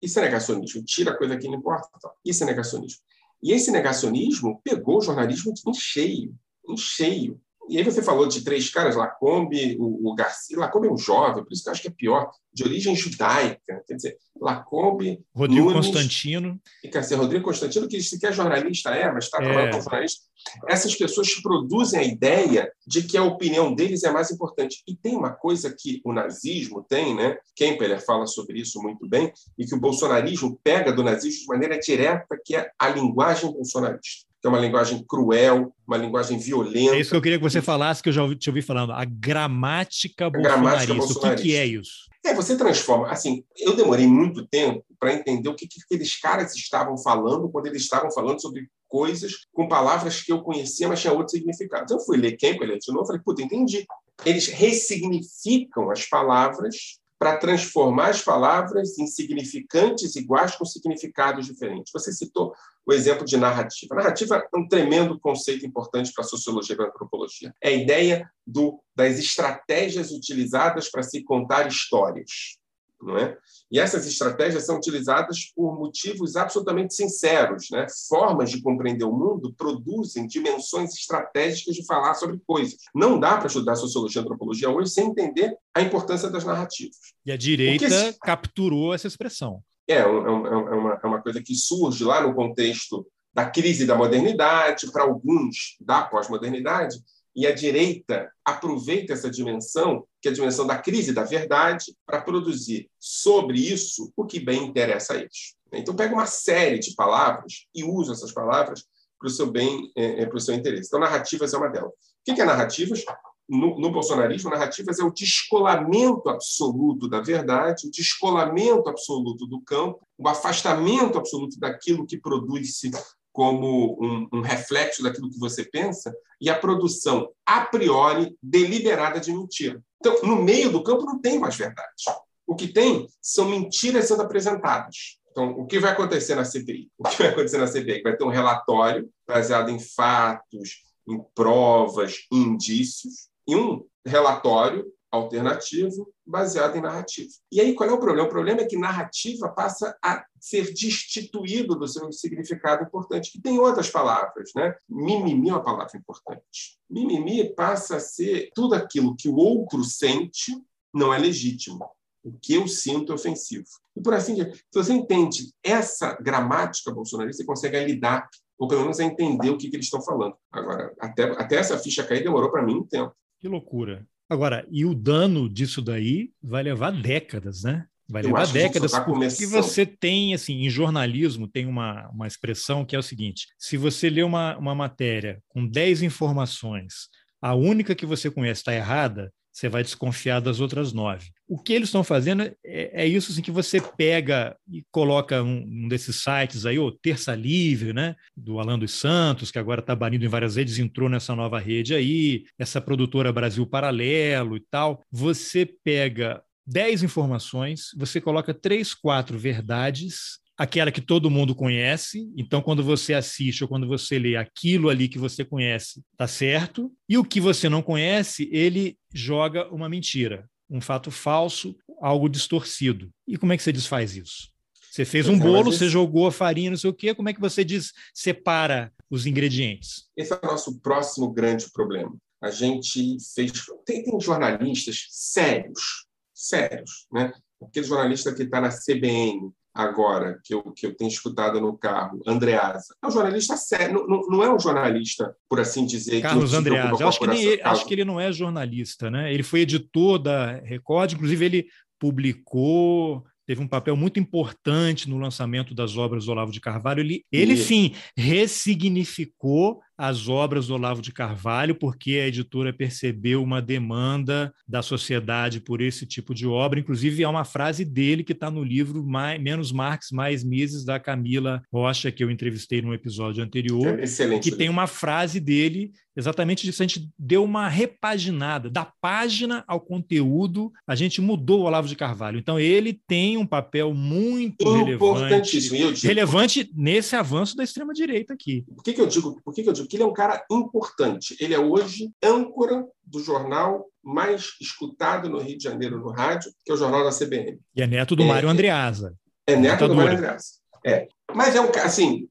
Speaker 2: Isso é negacionismo. Tira a coisa que não importa. Isso é negacionismo. E esse negacionismo pegou o jornalismo em cheio, em cheio. E aí você falou de três caras, Lacombe, o, o Garcia. Lacombe é um jovem, por isso que eu acho que é pior, de origem judaica. Quer dizer, Lacombe,
Speaker 1: Rodrigo Nunes, Constantino.
Speaker 2: E dizer, Rodrigo Constantino, que sequer jornalista é, mas está trabalhando é. como jornalista. Essas pessoas produzem a ideia de que a opinião deles é mais importante. E tem uma coisa que o nazismo tem, né? Kempeler fala sobre isso muito bem, e que o bolsonarismo pega do nazismo de maneira direta, que é a linguagem bolsonarista é uma linguagem cruel, uma linguagem violenta.
Speaker 1: É isso que eu queria que você falasse, que eu já ouvi, te ouvi falando, a gramática. A gramática bolsonarista. O que, que, é isso?
Speaker 2: É, você transforma. Assim, eu demorei muito tempo para entender o que, que aqueles caras estavam falando quando eles estavam falando sobre coisas com palavras que eu conhecia, mas tinha outros significados. Eu fui ler Kemper de novo e falei, puta, entendi. Eles ressignificam as palavras para transformar as palavras em significantes iguais com significados diferentes. Você citou o exemplo de narrativa. narrativa é um tremendo conceito importante para a sociologia e para a antropologia. É a ideia do, das estratégias utilizadas para se contar histórias não é? E essas estratégias são utilizadas por motivos absolutamente sinceros, né? Formas de compreender o mundo produzem dimensões estratégicas de falar sobre coisas. Não dá para estudar sociologia e antropologia hoje sem entender a importância das narrativas.
Speaker 1: E a direita capturou essa expressão.
Speaker 2: É, é, é, uma, é uma coisa que surge lá no contexto da crise da modernidade, para alguns da pós-modernidade, e a direita aproveita essa dimensão, que é a dimensão da crise da verdade, para produzir sobre isso o que bem interessa a eles. Então, pega uma série de palavras e usa essas palavras para o seu bem, é, é para o seu interesse. Então, narrativas é uma delas. O que é narrativas? No, no, bolsonarismo, narrativas é o descolamento absoluto da verdade, o descolamento absoluto do campo, o afastamento absoluto daquilo que produz-se como um, um, reflexo daquilo que você pensa e a produção a priori deliberada de mentira. Então, no meio do campo não tem mais verdade. O que tem são mentiras sendo apresentadas. Então, o que vai acontecer na CPI? O que vai acontecer na CPI? Vai ter um relatório baseado em fatos, em provas, em indícios, e um relatório alternativo baseado em narrativa. E aí qual é o problema? O problema é que narrativa passa a ser destituído do seu significado importante, que tem outras palavras, né? Mimimi é uma palavra importante. Mimimi passa a ser tudo aquilo que o outro sente não é legítimo. O que eu sinto é ofensivo. E por assim se você entende essa gramática bolsonarista, você consegue lidar ou pelo menos entender o que, que eles estão falando. Agora, até, até essa ficha cair demorou para mim um tempo.
Speaker 1: Que loucura. Agora, e o dano disso daí vai levar décadas, né? Vai levar décadas, tá porque você tem, assim, em jornalismo tem uma, uma expressão que é o seguinte: se você lê uma, uma matéria com 10 informações, a única que você conhece está errada, você vai desconfiar das outras nove. O que eles estão fazendo é, é isso assim, que você pega e coloca um, um, desses sites aí, o Terça Livre, né, do Alan dos Santos, que agora está banido em várias redes, entrou nessa nova rede aí, essa produtora Brasil Paralelo e tal. Você pega dez informações, você coloca três, quatro verdades aquela que todo mundo conhece. Então, quando você assiste ou quando você lê aquilo ali que você conhece, tá certo. E o que você não conhece, ele joga uma mentira, um fato falso, algo distorcido. E como é que você desfaz isso? Você fez um é, bolo, você jogou a farinha, não sei o quê, como é que você diz, separa os ingredientes?
Speaker 2: Esse é o nosso próximo grande problema. A gente fez. Tem, tem jornalistas sérios, sérios, né? Aquele jornalista que está na CBN, agora, que eu, que eu tenho escutado no carro, Andreasa, é um jornalista sério, não, não é um jornalista, por assim dizer.
Speaker 1: Carlos Andreasa, acho que, ele, acho que ele não é jornalista, né? Ele foi editor da Record, inclusive ele publicou teve um papel muito importante no lançamento das obras do Olavo de Carvalho. Ele, ele sim ressignificou as obras do Olavo de Carvalho, porque a editora percebeu uma demanda da sociedade por esse tipo de obra. Inclusive, há uma frase dele que está no livro mais, Menos Marx, Mais Mises, da Camila Rocha, que eu entrevistei no episódio anterior,
Speaker 2: é
Speaker 1: que tem uma frase dele exatamente disso. A gente deu uma repaginada da página ao conteúdo, a gente mudou o Olavo de Carvalho. Então, ele tem um papel muito relevante, relevante nesse avanço da extrema-direita aqui.
Speaker 2: Por que, que eu digo? Por que, que eu digo que ele é um cara importante. Ele é hoje âncora do jornal mais escutado no Rio de Janeiro no rádio, que é o jornal da CBN.
Speaker 1: E é neto do é, Mário Andreasa.
Speaker 2: É neto do Mário Andreasa. É. Mas é um assim,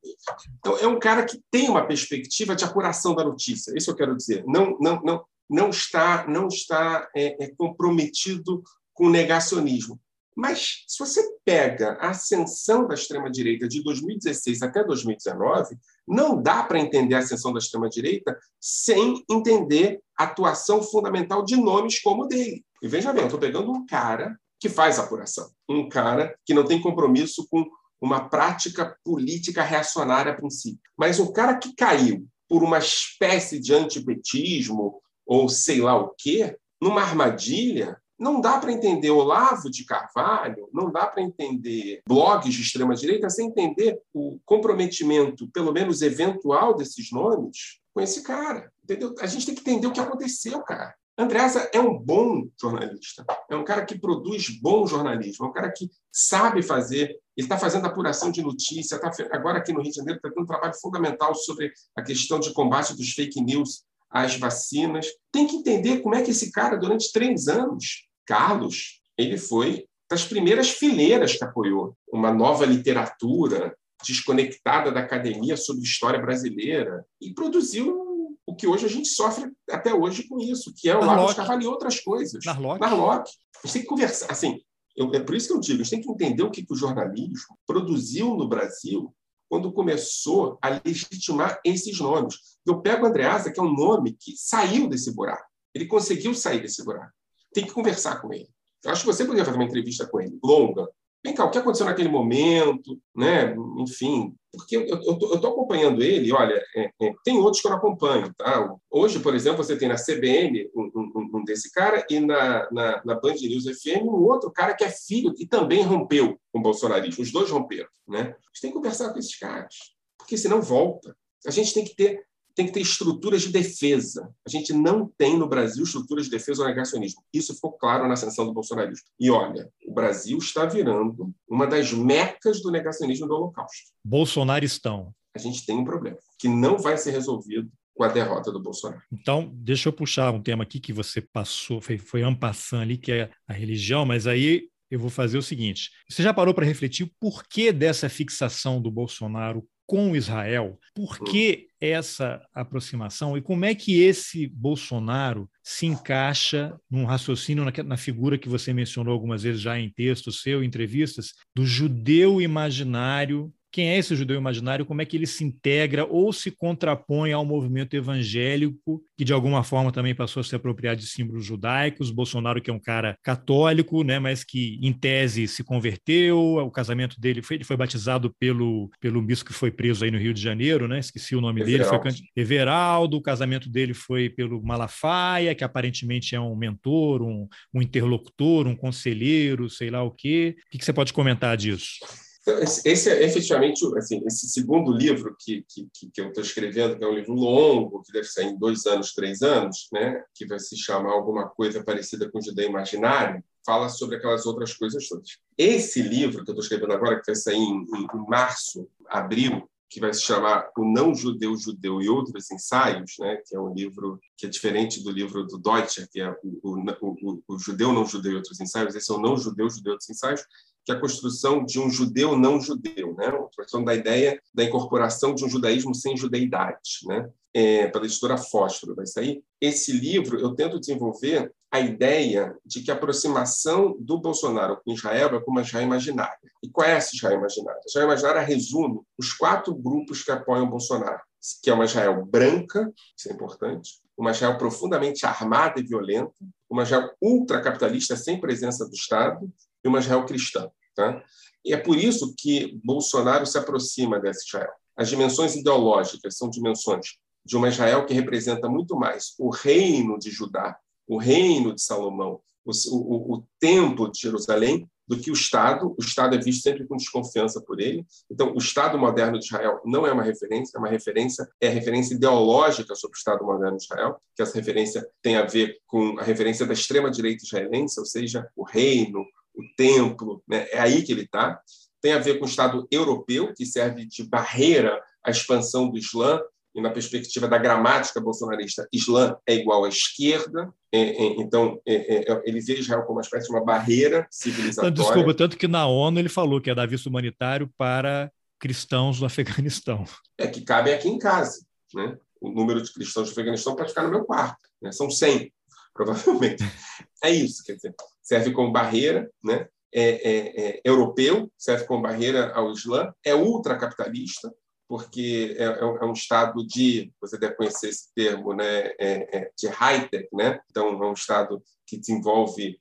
Speaker 2: então é um cara que tem uma perspectiva de apuração da notícia. Isso eu quero dizer. Não, não, não, não está, não está é, é comprometido com negacionismo. Mas se você pega a ascensão da extrema-direita de 2016 até 2019, não dá para entender a ascensão da extrema-direita sem entender a atuação fundamental de nomes como o dele. E veja bem, eu estou pegando um cara que faz apuração, um cara que não tem compromisso com uma prática política reacionária a princípio, mas um cara que caiu por uma espécie de antipetismo ou sei lá o quê, numa armadilha não dá para entender Olavo de Carvalho, não dá para entender blogs de extrema-direita sem entender o comprometimento, pelo menos eventual, desses nomes com esse cara. Entendeu? A gente tem que entender o que aconteceu, cara. Andreasa é um bom jornalista, é um cara que produz bom jornalismo, é um cara que sabe fazer, ele está fazendo apuração de notícia, tá, agora aqui no Rio de Janeiro está tendo um trabalho fundamental sobre a questão de combate dos fake news às vacinas. Tem que entender como é que esse cara, durante três anos, Carlos, ele foi das primeiras fileiras que apoiou uma nova literatura desconectada da academia sobre história brasileira e produziu o que hoje a gente sofre até hoje com isso, que é o Lagos Carvalho e outras coisas.
Speaker 1: Narlock.
Speaker 2: Narlock. A gente tem que conversar. Assim, eu, é por isso que eu digo, a gente tem que entender o que, que o jornalismo produziu no Brasil quando começou a legitimar esses nomes. Eu pego o Andreasa, que é um nome que saiu desse buraco. Ele conseguiu sair desse buraco tem que conversar com ele. Eu acho que você poderia fazer uma entrevista com ele, longa. Vem cá, o que aconteceu naquele momento, né? Enfim, porque eu estou acompanhando ele, olha, é, é, tem outros que eu não acompanho, tá? Hoje, por exemplo, você tem na CBN um, um, um desse cara e na, na, na, Band News FM um outro cara que é filho e também rompeu com o bolsonarismo. Os dois romperam, né? A gente tem que conversar com esses caras, porque senão volta. A gente tem que ter tem que ter estruturas de defesa. A gente não tem no Brasil estruturas de defesa ao negacionismo. Isso ficou claro na ascensão do bolsonarismo. E olha, o Brasil está virando uma das mecas do negacionismo do Holocausto.
Speaker 1: Bolsonaristão.
Speaker 2: A gente tem um problema que não vai ser resolvido com a derrota do Bolsonaro.
Speaker 1: Então, deixa eu puxar um tema aqui que você passou, foi, foi ampassando ali, que é a religião, mas aí eu vou fazer o seguinte: você já parou para refletir o porquê dessa fixação do Bolsonaro com Israel? Por hum. que essa aproximação e como é que esse Bolsonaro se encaixa num raciocínio, na, na figura que você mencionou algumas vezes já em texto seu, em entrevistas, do judeu imaginário quem é esse judeu imaginário, como é que ele se integra ou se contrapõe ao movimento evangélico, que de alguma forma também passou a se apropriar de símbolos judaicos. Bolsonaro, que é um cara católico, né, mas que em tese se converteu, o casamento dele foi, ele foi batizado pelo, pelo bispo que foi preso aí no Rio de Janeiro, né, esqueci o nome Everaldo. dele, foi Everaldo, o casamento dele foi pelo Malafaia, que aparentemente é um mentor, um, um interlocutor, um conselheiro, sei lá o quê. O que você pode comentar disso?
Speaker 2: Então, esse é efetivamente assim, esse segundo livro que, que, que eu estou escrevendo, que é um livro longo, que deve sair em dois anos, três anos, né, que vai se chamar alguma coisa parecida com Judeu Imaginário, fala sobre aquelas outras coisas todas. Esse livro que eu estou escrevendo agora, que vai sair em, em março, abril, que vai se chamar O Não Judeu Judeu e Outros Ensaios, né, que é um livro que é diferente do livro do Deutscher, que é o, o, o, o Judeu, Não Judeu e Outros Ensaios, esse é o Não Judeu, Judeu e Outros Ensaios, que é a construção de um judeu não judeu, né? a construção da ideia da incorporação de um judaísmo sem judeidade, né? É, pela editora Fósforo, vai sair. Esse livro eu tento desenvolver a ideia de que a aproximação do Bolsonaro com Israel é como uma Israel imaginária. E qual é essa Israel imaginária? A Israel imaginária resume os quatro grupos que apoiam o Bolsonaro, que é uma Israel branca, isso é importante, uma Israel profundamente armada e violenta, uma Israel ultracapitalista sem presença do Estado e uma Israel cristã. Tá? E é por isso que Bolsonaro se aproxima dessa Israel. As dimensões ideológicas são dimensões de uma Israel que representa muito mais o reino de Judá, o reino de Salomão, o, o, o templo de Jerusalém, do que o Estado. O Estado é visto sempre com desconfiança por ele. Então, o Estado moderno de Israel não é uma referência, é uma referência, é a referência ideológica sobre o Estado moderno de Israel, que essa referência tem a ver com a referência da extrema-direita israelense, ou seja, o reino, o templo, né? é aí que ele está. Tem a ver com o Estado europeu, que serve de barreira à expansão do Islã, e na perspectiva da gramática bolsonarista, Islã é igual à esquerda, é, é, então é, é, ele vê Israel como uma espécie de uma barreira civilizatória.
Speaker 1: Desculpa, tanto que na ONU ele falou que é dar visto humanitário para cristãos do Afeganistão.
Speaker 2: É que cabem aqui em casa. Né? O número de cristãos do Afeganistão pode ficar no meu quarto. Né? São 100, provavelmente. É isso, quer dizer, serve como barreira, né? É, é, é, europeu, serve como barreira ao Islã, é ultracapitalista, porque é, é, é, um estado de, você deve conhecer esse termo, né, é, é de high-tech, né? então é um estado que desenvolve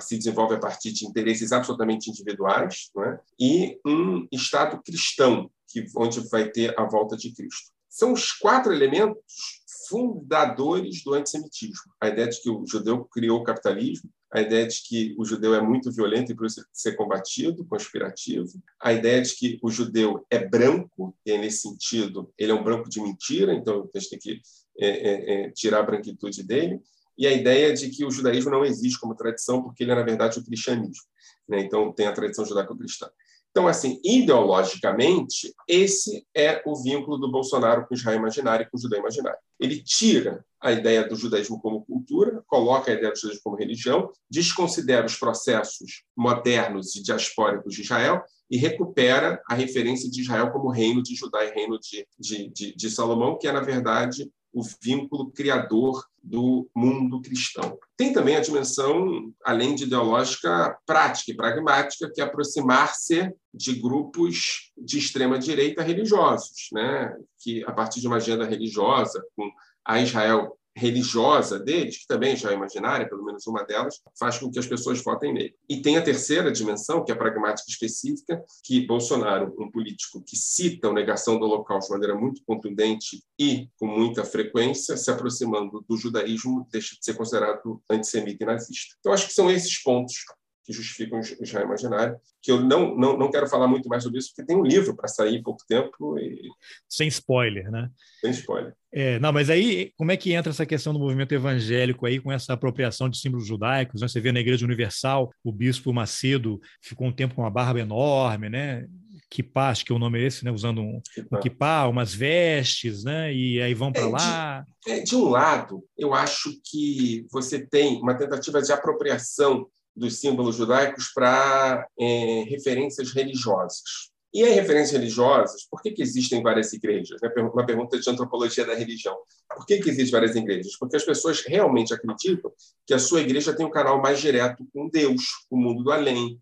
Speaker 2: se desenvolve a partir de interesses absolutamente individuais, é? e um Estado cristão, que, onde vai ter a volta de Cristo. São os quatro elementos fundadores do antissemitismo. A ideia de que o judeu criou o capitalismo, a ideia de que o judeu é muito violento e isso ser combatido, conspirativo, a ideia de que o judeu é branco, e nesse sentido ele é um branco de mentira, então a gente tem que é, é, é, tirar a branquitude dele, e a ideia de que o judaísmo não existe como tradição, porque ele é, na verdade, o cristianismo. Né? Então, tem a tradição judaico-cristã. Então, assim, ideologicamente, esse é o vínculo do Bolsonaro com Israel imaginário e com o judeu imaginário. Ele tira a ideia do judaísmo como cultura, coloca a ideia do judaísmo como religião, desconsidera os processos modernos e diaspóricos de Israel e recupera a referência de Israel como reino de Judá e reino de, de, de, de Salomão, que é, na verdade, o vínculo criador do mundo cristão. Tem também a dimensão, além de ideológica, prática e pragmática, que é aproximar-se de grupos de extrema direita religiosos, né? que a partir de uma agenda religiosa, com a Israel religiosa deles, que também já é imaginária, pelo menos uma delas, faz com que as pessoas votem nele. E tem a terceira dimensão, que é a pragmática específica, que Bolsonaro, um político que cita a negação do Holocausto de maneira muito contundente e com muita frequência, se aproximando do judaísmo, deixa de ser considerado antissemita e nazista. Então, acho que são esses pontos que justificam o Israel imaginário, que eu não, não, não quero falar muito mais sobre isso, porque tem um livro para sair em pouco tempo. E...
Speaker 1: Sem spoiler, né?
Speaker 2: Sem spoiler.
Speaker 1: É, não, mas aí, como é que entra essa questão do movimento evangélico aí, com essa apropriação de símbolos judaicos? Né? Você vê na Igreja Universal, o bispo Macedo ficou um tempo com uma barba enorme, né? Kipá, acho que é o nome é esse, né? Usando um, um kipá, umas vestes, né? E aí vão para é, lá.
Speaker 2: De, é, de um lado, eu acho que você tem uma tentativa de apropriação dos símbolos judaicos para é, referências religiosas. E em referências religiosas, por que, que existem várias igrejas? Né? Uma pergunta de antropologia da religião. Por que, que existem várias igrejas? Porque as pessoas realmente acreditam que a sua igreja tem um canal mais direto com Deus, com o mundo do além.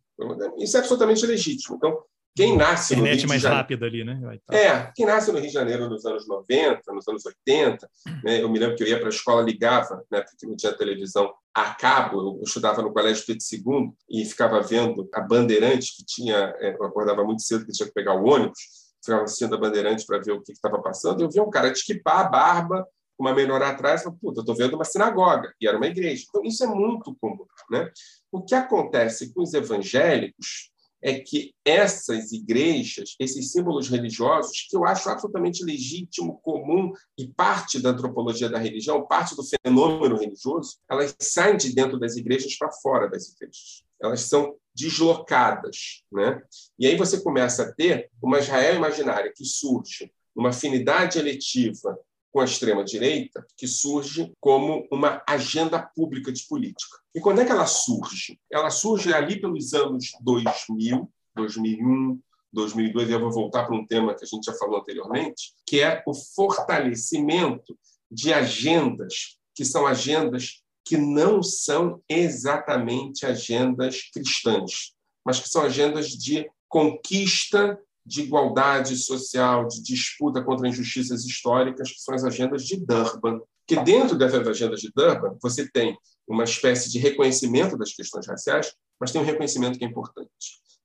Speaker 2: Isso é absolutamente legítimo. Então, quem nasce
Speaker 1: no Rio de mais Janeiro, rápida ali, né?
Speaker 2: É, quem nasce no Rio de Janeiro nos anos 90, nos anos 80, né? eu me lembro que eu ia para a escola, ligava, né? porque não tinha televisão a cabo, eu estudava no Colégio Pedro II e ficava vendo a Bandeirante, que tinha, é, eu acordava muito cedo, que tinha que pegar o ônibus, ficava assistindo a Bandeirante para ver o que estava passando, e eu via um cara de equipar a barba, uma menor atrás, e puta, eu estou vendo uma sinagoga, e era uma igreja. Então, isso é muito comum. Né? O que acontece com os evangélicos é que essas igrejas, esses símbolos religiosos, que eu acho absolutamente legítimo, comum e parte da antropologia da religião, parte do fenômeno religioso, elas saem de dentro das igrejas para fora das igrejas. Elas são deslocadas. Né? E aí você começa a ter uma Israel imaginária que surge uma afinidade eletiva com a extrema-direita, que surge como uma agenda pública de política. E quando é que ela surge? Ela surge ali pelos anos 2000, 2001, 2002, e eu vou voltar para um tema que a gente já falou anteriormente, que é o fortalecimento de agendas que são agendas que não são exatamente agendas cristãs, mas que são agendas de conquista de igualdade social, de disputa contra injustiças históricas, que são as agendas de Durban. Que dentro dessas agendas de Durban, você tem uma espécie de reconhecimento das questões raciais, mas tem um reconhecimento que é importante,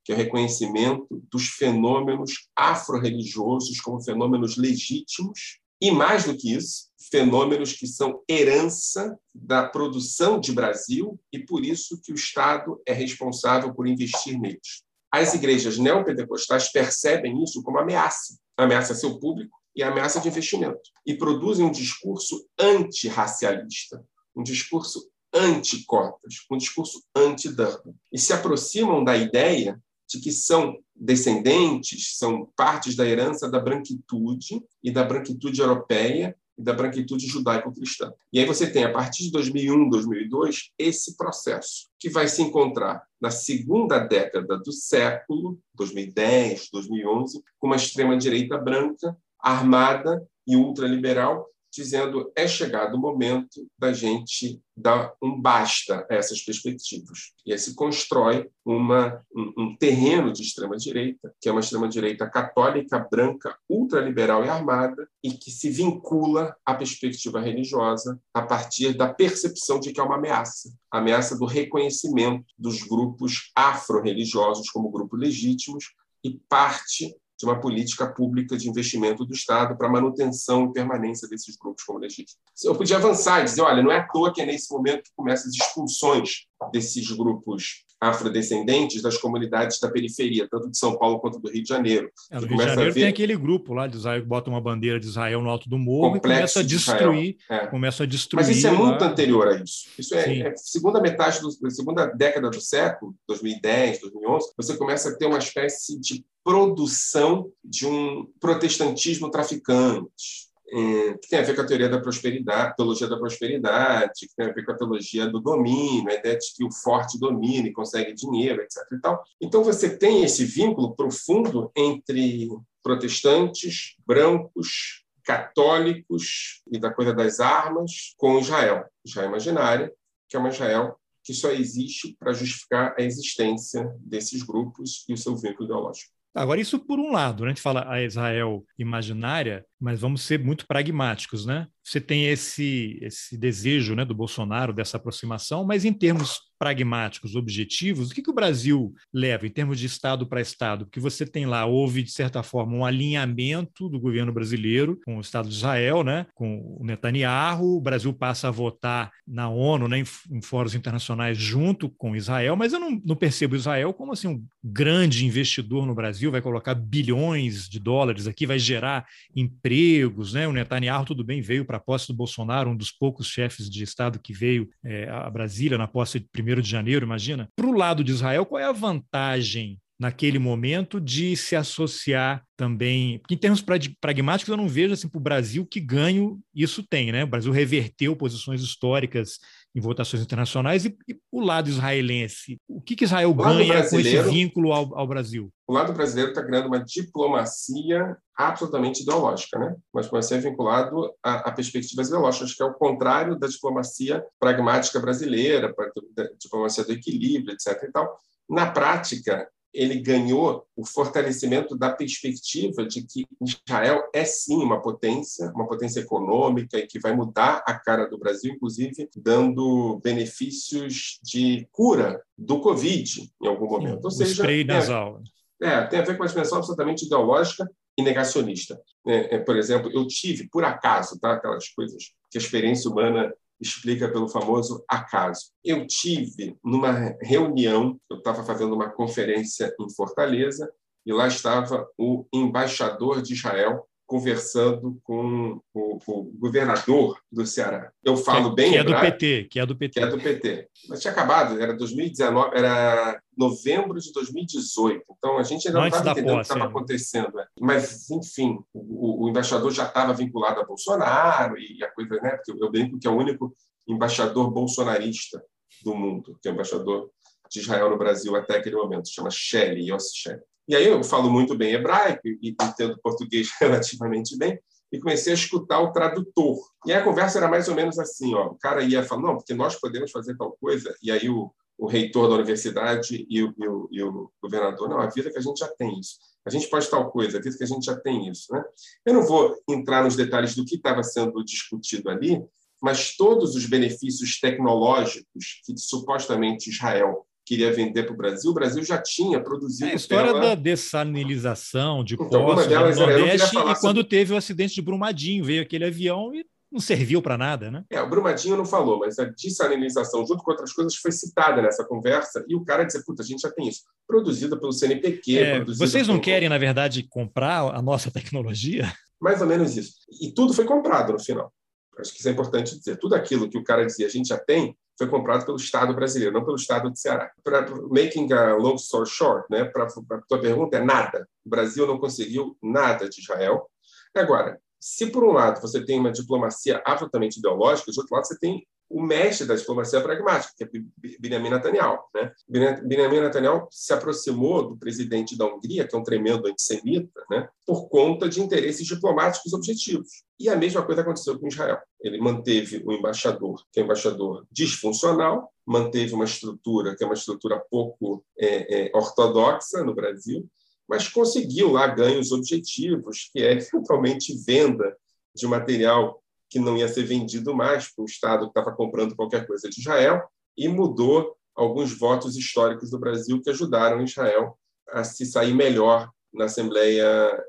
Speaker 2: que é o reconhecimento dos fenômenos afro-religiosos como fenômenos legítimos e, mais do que isso, fenômenos que são herança da produção de Brasil e, por isso, que o Estado é responsável por investir neles. As igrejas neopentecostais percebem isso como ameaça, ameaça a seu público e ameaça de investimento, e produzem um discurso antirracialista, um discurso anti-cotas, um discurso anti-Durban, e se aproximam da ideia de que são descendentes, são partes da herança da branquitude e da branquitude europeia e da branquitude judaico-cristã. E aí você tem, a partir de 2001, 2002, esse processo, que vai se encontrar na segunda década do século, 2010, 2011, com uma extrema-direita branca, armada e ultraliberal, dizendo é chegado o momento da gente dar um basta a essas perspectivas. E aí se constrói uma, um, um terreno de extrema-direita, que é uma extrema-direita católica, branca, ultraliberal e armada, e que se vincula à perspectiva religiosa a partir da percepção de que é uma ameaça a ameaça do reconhecimento dos grupos afro-religiosos como grupos legítimos e parte de uma política pública de investimento do Estado para manutenção e permanência desses grupos como legítimos. Eu podia avançar e dizer, olha, não é à toa que é nesse momento que começam as expulsões desses grupos afrodescendentes das comunidades da periferia, tanto de São Paulo quanto do Rio de Janeiro.
Speaker 1: É, no Rio de Janeiro ver... tem aquele grupo lá de Israel que bota uma bandeira de Israel no alto do morro Complexo e começa a destruir, é. começa a destruir.
Speaker 2: Mas isso é muito lá. anterior a isso. Isso é, é, segunda metade do segunda década do século, 2010, 2011, você começa a ter uma espécie de produção de um protestantismo traficante, que tem a ver com a teoria da prosperidade, teologia da prosperidade, que tem a ver com a teologia do domínio, a ideia de que o forte domina e consegue dinheiro, etc. E tal. Então você tem esse vínculo profundo entre protestantes, brancos, católicos e da coisa das armas com Israel, Israel imaginária, que é uma Israel que só existe para justificar a existência desses grupos e o seu vínculo ideológico.
Speaker 1: Agora, isso por um lado, né? a gente fala a Israel imaginária, mas vamos ser muito pragmáticos, né? Você tem esse, esse desejo né, do Bolsonaro dessa aproximação, mas em termos pragmáticos, objetivos, o que, que o Brasil leva em termos de Estado para Estado? Porque você tem lá, houve, de certa forma, um alinhamento do governo brasileiro com o Estado de Israel, né, com o Netanyahu, o Brasil passa a votar na ONU, né, em, em fóruns internacionais junto com Israel, mas eu não, não percebo Israel como assim, um grande investidor no Brasil, vai colocar bilhões de dólares aqui, vai gerar empregos, né? O Netanyahu, tudo bem, veio para a posse do Bolsonaro, um dos poucos chefes de Estado que veio é, a Brasília na posse de 1 de janeiro, imagina. Para o lado de Israel, qual é a vantagem naquele momento de se associar também. Porque em termos pragmáticos, eu não vejo assim, para o Brasil que ganho isso tem. Né? O Brasil reverteu posições históricas em votações internacionais e, e o lado israelense. O que, que Israel ganha com esse vínculo ao, ao Brasil?
Speaker 2: O lado brasileiro está criando uma diplomacia absolutamente ideológica, né? uma diplomacia vinculado a, a perspectivas ideológicas, que é o contrário da diplomacia pragmática brasileira, da diplomacia do equilíbrio, etc. E tal. Na prática, ele ganhou o fortalecimento da perspectiva de que Israel é sim uma potência, uma potência econômica e que vai mudar a cara do Brasil, inclusive dando benefícios de cura do Covid em algum momento. Sim,
Speaker 1: Ou seja, spray nasal.
Speaker 2: É, é, tem a ver com uma dimensão absolutamente ideológica e negacionista. É, é, por exemplo, eu tive, por acaso, tá, aquelas coisas que a experiência humana explica pelo famoso acaso. Eu tive numa reunião, eu estava fazendo uma conferência em Fortaleza, e lá estava o embaixador de Israel conversando com o, o, governador do Ceará. Eu falo
Speaker 1: que,
Speaker 2: bem
Speaker 1: que é do PT, que é do PT.
Speaker 2: Que é do PT. Mas tinha acabado, era 2019, era novembro de 2018. Então a gente ainda não estava entendendo o que estava é. acontecendo. Né? Mas, enfim, o, o embaixador já estava vinculado a Bolsonaro e a coisa, né? Porque eu brinco que é o único embaixador bolsonarista do mundo, que é o embaixador de Israel no Brasil até aquele momento, chama Shelley, Yossi Shelley. E aí eu falo muito bem hebraico e entendo português relativamente bem, e comecei a escutar o tradutor. E a conversa era mais ou menos assim, ó, o cara ia falando, não, porque nós podemos fazer tal coisa, e aí o, o reitor da universidade e o, e, o, e o, governador, não, a vida que a gente já tem isso. A gente pode tal coisa, a vida que a gente já tem isso. Né? Eu não vou entrar nos detalhes do que estava sendo discutido ali, mas todos os benefícios tecnológicos que supostamente Israel queria vender para o Brasil, o Brasil já tinha produzido. É
Speaker 1: a história
Speaker 2: tela...
Speaker 1: da dessalinização de então, poços no Nordeste e quando teve o acidente de Brumadinho, veio aquele avião e não serviu para nada, né?
Speaker 2: É, o Brumadinho não falou, mas a dessalinização, junto com outras coisas, foi citada nessa conversa e o cara disse, puta, a gente já tem isso. Produzida pelo CNPq.
Speaker 1: É, vocês não querem, na verdade, comprar a nossa tecnologia?
Speaker 2: Mais ou menos isso. E tudo foi comprado no final. Acho que isso é importante dizer. Tudo aquilo que o cara dizia, a gente já tem, foi comprado pelo Estado brasileiro, não pelo Estado de Ceará. Para making a long story short, né, para a tua pergunta é nada. O Brasil não conseguiu nada de Israel. Agora, se por um lado você tem uma diplomacia absolutamente ideológica, de outro lado você tem o mestre da diplomacia pragmática, que é Benjamin Netanyahu. Né? Benjamin Netanyahu se aproximou do presidente da Hungria, que é um tremendo antissemita, né? por conta de interesses diplomáticos objetivos. E a mesma coisa aconteceu com Israel. Ele manteve o embaixador, que é um embaixador disfuncional, manteve uma estrutura que é uma estrutura pouco é, é, ortodoxa no Brasil, mas conseguiu lá ganhos objetivos, que é eventualmente venda de material que não ia ser vendido mais para o Estado que estava comprando qualquer coisa de Israel, e mudou alguns votos históricos do Brasil que ajudaram Israel a se sair melhor na Assembleia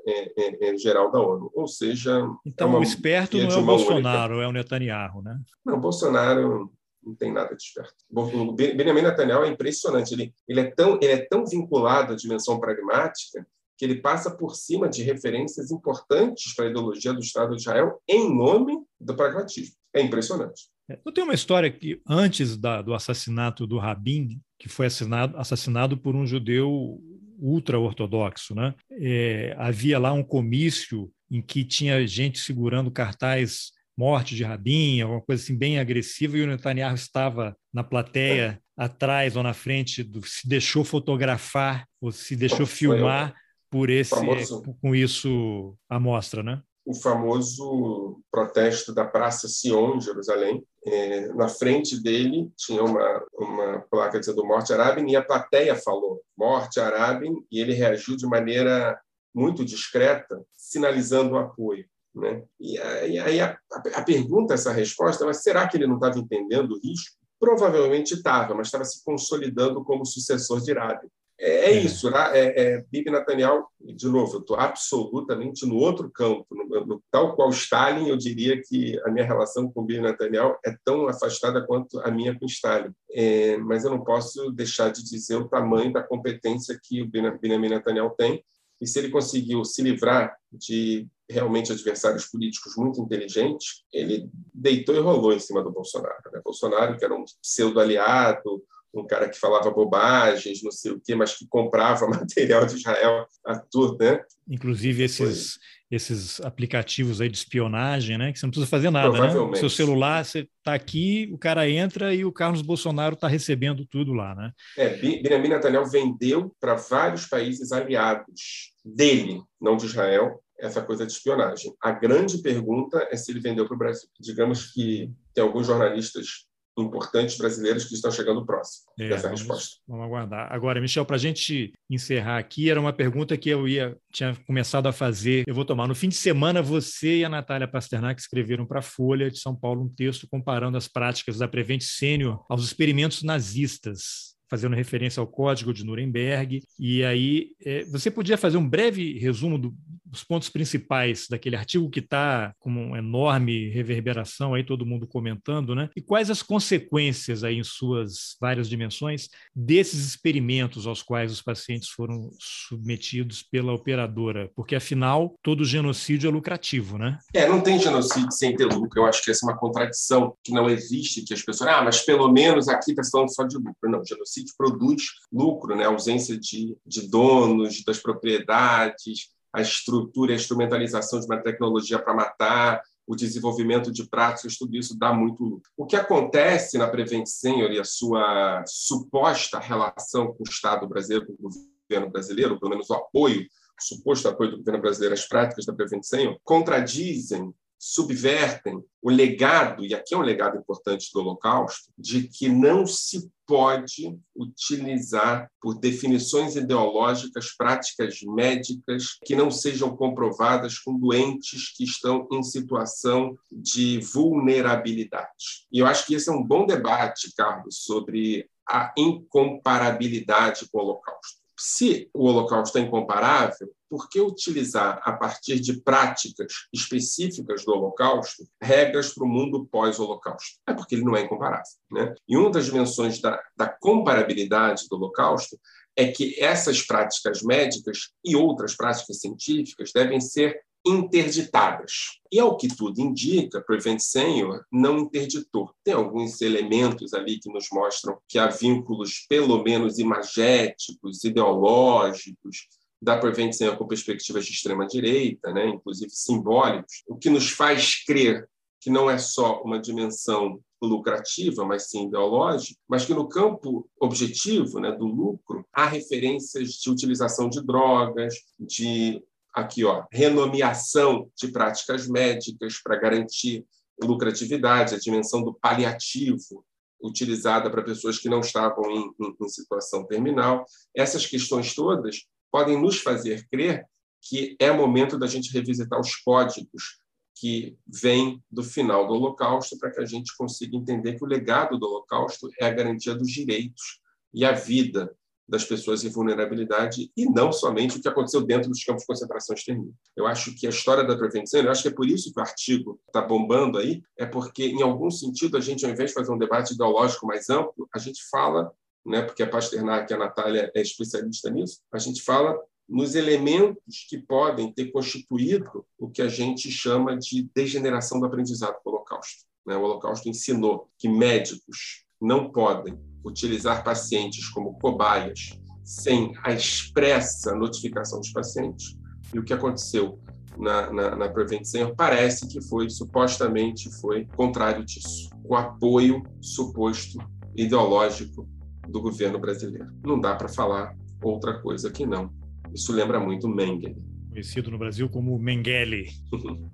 Speaker 2: é, é, é, Geral da ONU. Ou seja.
Speaker 1: Então, o esperto não é o Bolsonaro, única. é o Netanyahu, né?
Speaker 2: Não, Bolsonaro não tem nada de esperto. O Benjamin Netanyahu é impressionante. Ele, ele, é tão, ele é tão vinculado à dimensão pragmática que ele passa por cima de referências importantes para a ideologia do Estado de Israel em nome do pragmatismo. É impressionante.
Speaker 1: É, eu tenho uma história que, antes da, do assassinato do Rabin, que foi assassinado, assassinado por um judeu ultra-ortodoxo, né? É, havia lá um comício em que tinha gente segurando cartaz morte de Rabin, alguma coisa assim bem agressiva, e o Netanyahu estava na plateia, é. atrás ou na frente, do, se deixou fotografar ou se deixou filmar por esse famoso, com isso a mostra, né?
Speaker 2: O famoso protesto da Praça Sion, em Jerusalém. É, na frente dele tinha uma, uma placa dizendo Morte Arabin e a plateia falou Morte Arabin e ele reagiu de maneira muito discreta, sinalizando o apoio. Né? E aí a, a, pergunta, essa resposta, mas será que ele não estava entendendo o risco? Provavelmente estava, mas estava se consolidando como sucessor de Rabin. É, é, isso, né? é, é, Bibi Netanyahu, de novo, eu estou absolutamente no outro campo, no, no, tal qual Stalin, eu diria que a minha relação com Bibi Netanyahu é tão afastada quanto a minha com Stalin. É, mas eu não posso deixar de dizer o tamanho da competência que o Benjamin Netanyahu tem, e se ele conseguiu se livrar de realmente adversários políticos muito inteligentes, ele deitou e rolou em cima do Bolsonaro. Né? Bolsonaro, que era um pseudo-aliado, um cara que falava bobagens, não sei o quê, mas que comprava material de Israel a tudo, né?
Speaker 1: Inclusive esses, esses aplicativos aí de espionagem, né? Que você não precisa fazer nada, né? Seu celular, você está aqui, o cara entra e o Carlos Bolsonaro está recebendo tudo lá, né?
Speaker 2: É, Benjamin Netanyahu vendeu para vários países aliados dele, não de Israel, essa coisa de espionagem. A grande pergunta é se ele vendeu para o Brasil. Digamos que tem alguns jornalistas importantes brasileiros que estão chegando próximo é, dessa
Speaker 1: vamos,
Speaker 2: resposta.
Speaker 1: Vamos aguardar. Agora, Michel, para a gente encerrar aqui, era uma pergunta que eu ia tinha começado a fazer. Eu vou tomar. No fim de semana, você e a Natália Pasternak escreveram para a Folha de São Paulo um texto comparando as práticas da Prevent Senior aos experimentos nazistas fazendo referência ao Código de Nuremberg. E aí, é, você podia fazer um breve resumo do, dos pontos principais daquele artigo que está com uma enorme reverberação aí, todo mundo comentando, né? E quais as consequências aí em suas várias dimensões desses experimentos aos quais os pacientes foram submetidos pela operadora? Porque, afinal, todo genocídio é lucrativo, né?
Speaker 2: É, não tem genocídio sem ter lucro. Eu acho que essa é uma contradição que não existe, que as pessoas, ah, mas pelo menos aqui está falando só de lucro. Não, genocídio produz lucro, né? A ausência de, de donos das propriedades, a estrutura, a instrumentalização de uma tecnologia para matar, o desenvolvimento de práticas, tudo isso dá muito lucro. O que acontece na Prevent Senior e a sua suposta relação com o Estado brasileiro, com o governo brasileiro, pelo menos o apoio, o suposto apoio do governo brasileiro às práticas da Prevent Senior, contradizem subvertem o legado, e aqui é um legado importante do Holocausto, de que não se pode utilizar por definições ideológicas práticas médicas que não sejam comprovadas com doentes que estão em situação de vulnerabilidade. E eu acho que esse é um bom debate, Carlos, sobre a incomparabilidade com o Holocausto. Se o Holocausto é incomparável, por que utilizar, a partir de práticas específicas do Holocausto, regras para o mundo pós-Holocausto? É porque ele não é incomparável. Né? E uma das dimensões da, da comparabilidade do Holocausto é que essas práticas médicas e outras práticas científicas devem ser interditadas. E ao que tudo indica, Prevent Senior não interditou. Tem alguns elementos ali que nos mostram que há vínculos, pelo menos imagéticos, ideológicos, da Prevent Senior com perspectivas de extrema-direita, né, inclusive simbólicos, o que nos faz crer que não é só uma dimensão lucrativa, mas sim ideológica, mas que no campo objetivo né, do lucro há referências de utilização de drogas, de aqui ó, renomeação de práticas médicas para garantir lucratividade, a dimensão do paliativo utilizada para pessoas que não estavam em, em, em situação terminal. Essas questões todas podem nos fazer crer que é momento da gente revisitar os códigos que vêm do final do Holocausto para que a gente consiga entender que o legado do Holocausto é a garantia dos direitos e a vida das pessoas em vulnerabilidade e não somente o que aconteceu dentro dos campos de concentração extermínio. Eu acho que a história da prevenção, eu acho que é por isso que o artigo está bombando aí, é porque, em algum sentido, a gente, ao invés de fazer um debate ideológico mais amplo, a gente fala, né, porque a Pasternak e a Natália é especialista nisso, a gente fala nos elementos que podem ter constituído o que a gente chama de degeneração do aprendizado do Holocausto. Né? O Holocausto ensinou que médicos não podem utilizar pacientes como cobaias sem a expressa notificação dos pacientes. E o que aconteceu na, na, na Prevent Senior parece que foi, supostamente, foi contrário disso. O apoio suposto ideológico do governo brasileiro. Não dá para falar outra coisa que não. Isso lembra muito Mengele
Speaker 1: conhecido no Brasil como Mengele.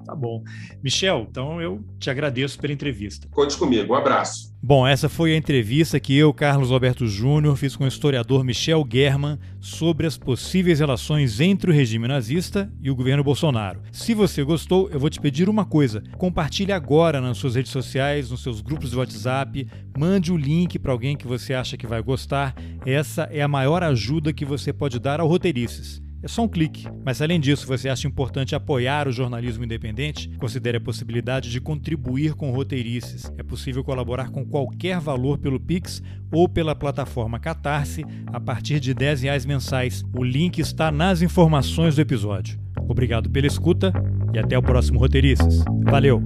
Speaker 1: tá bom. Michel, então eu te agradeço pela entrevista.
Speaker 2: Conte comigo, um abraço.
Speaker 1: Bom, essa foi a entrevista que eu, Carlos Alberto Júnior, fiz com o historiador Michel German sobre as possíveis relações entre o regime nazista e o governo Bolsonaro. Se você gostou, eu vou te pedir uma coisa: compartilhe agora nas suas redes sociais, nos seus grupos de WhatsApp, mande o link para alguém que você acha que vai gostar. Essa é a maior ajuda que você pode dar ao Roteirices. É só um clique. Mas além disso, você acha importante apoiar o jornalismo independente? Considere a possibilidade de contribuir com roteirices. É possível colaborar com qualquer valor pelo Pix ou pela plataforma Catarse a partir de R$ reais mensais. O link está nas informações do episódio. Obrigado pela escuta e até o próximo Roteirices. Valeu!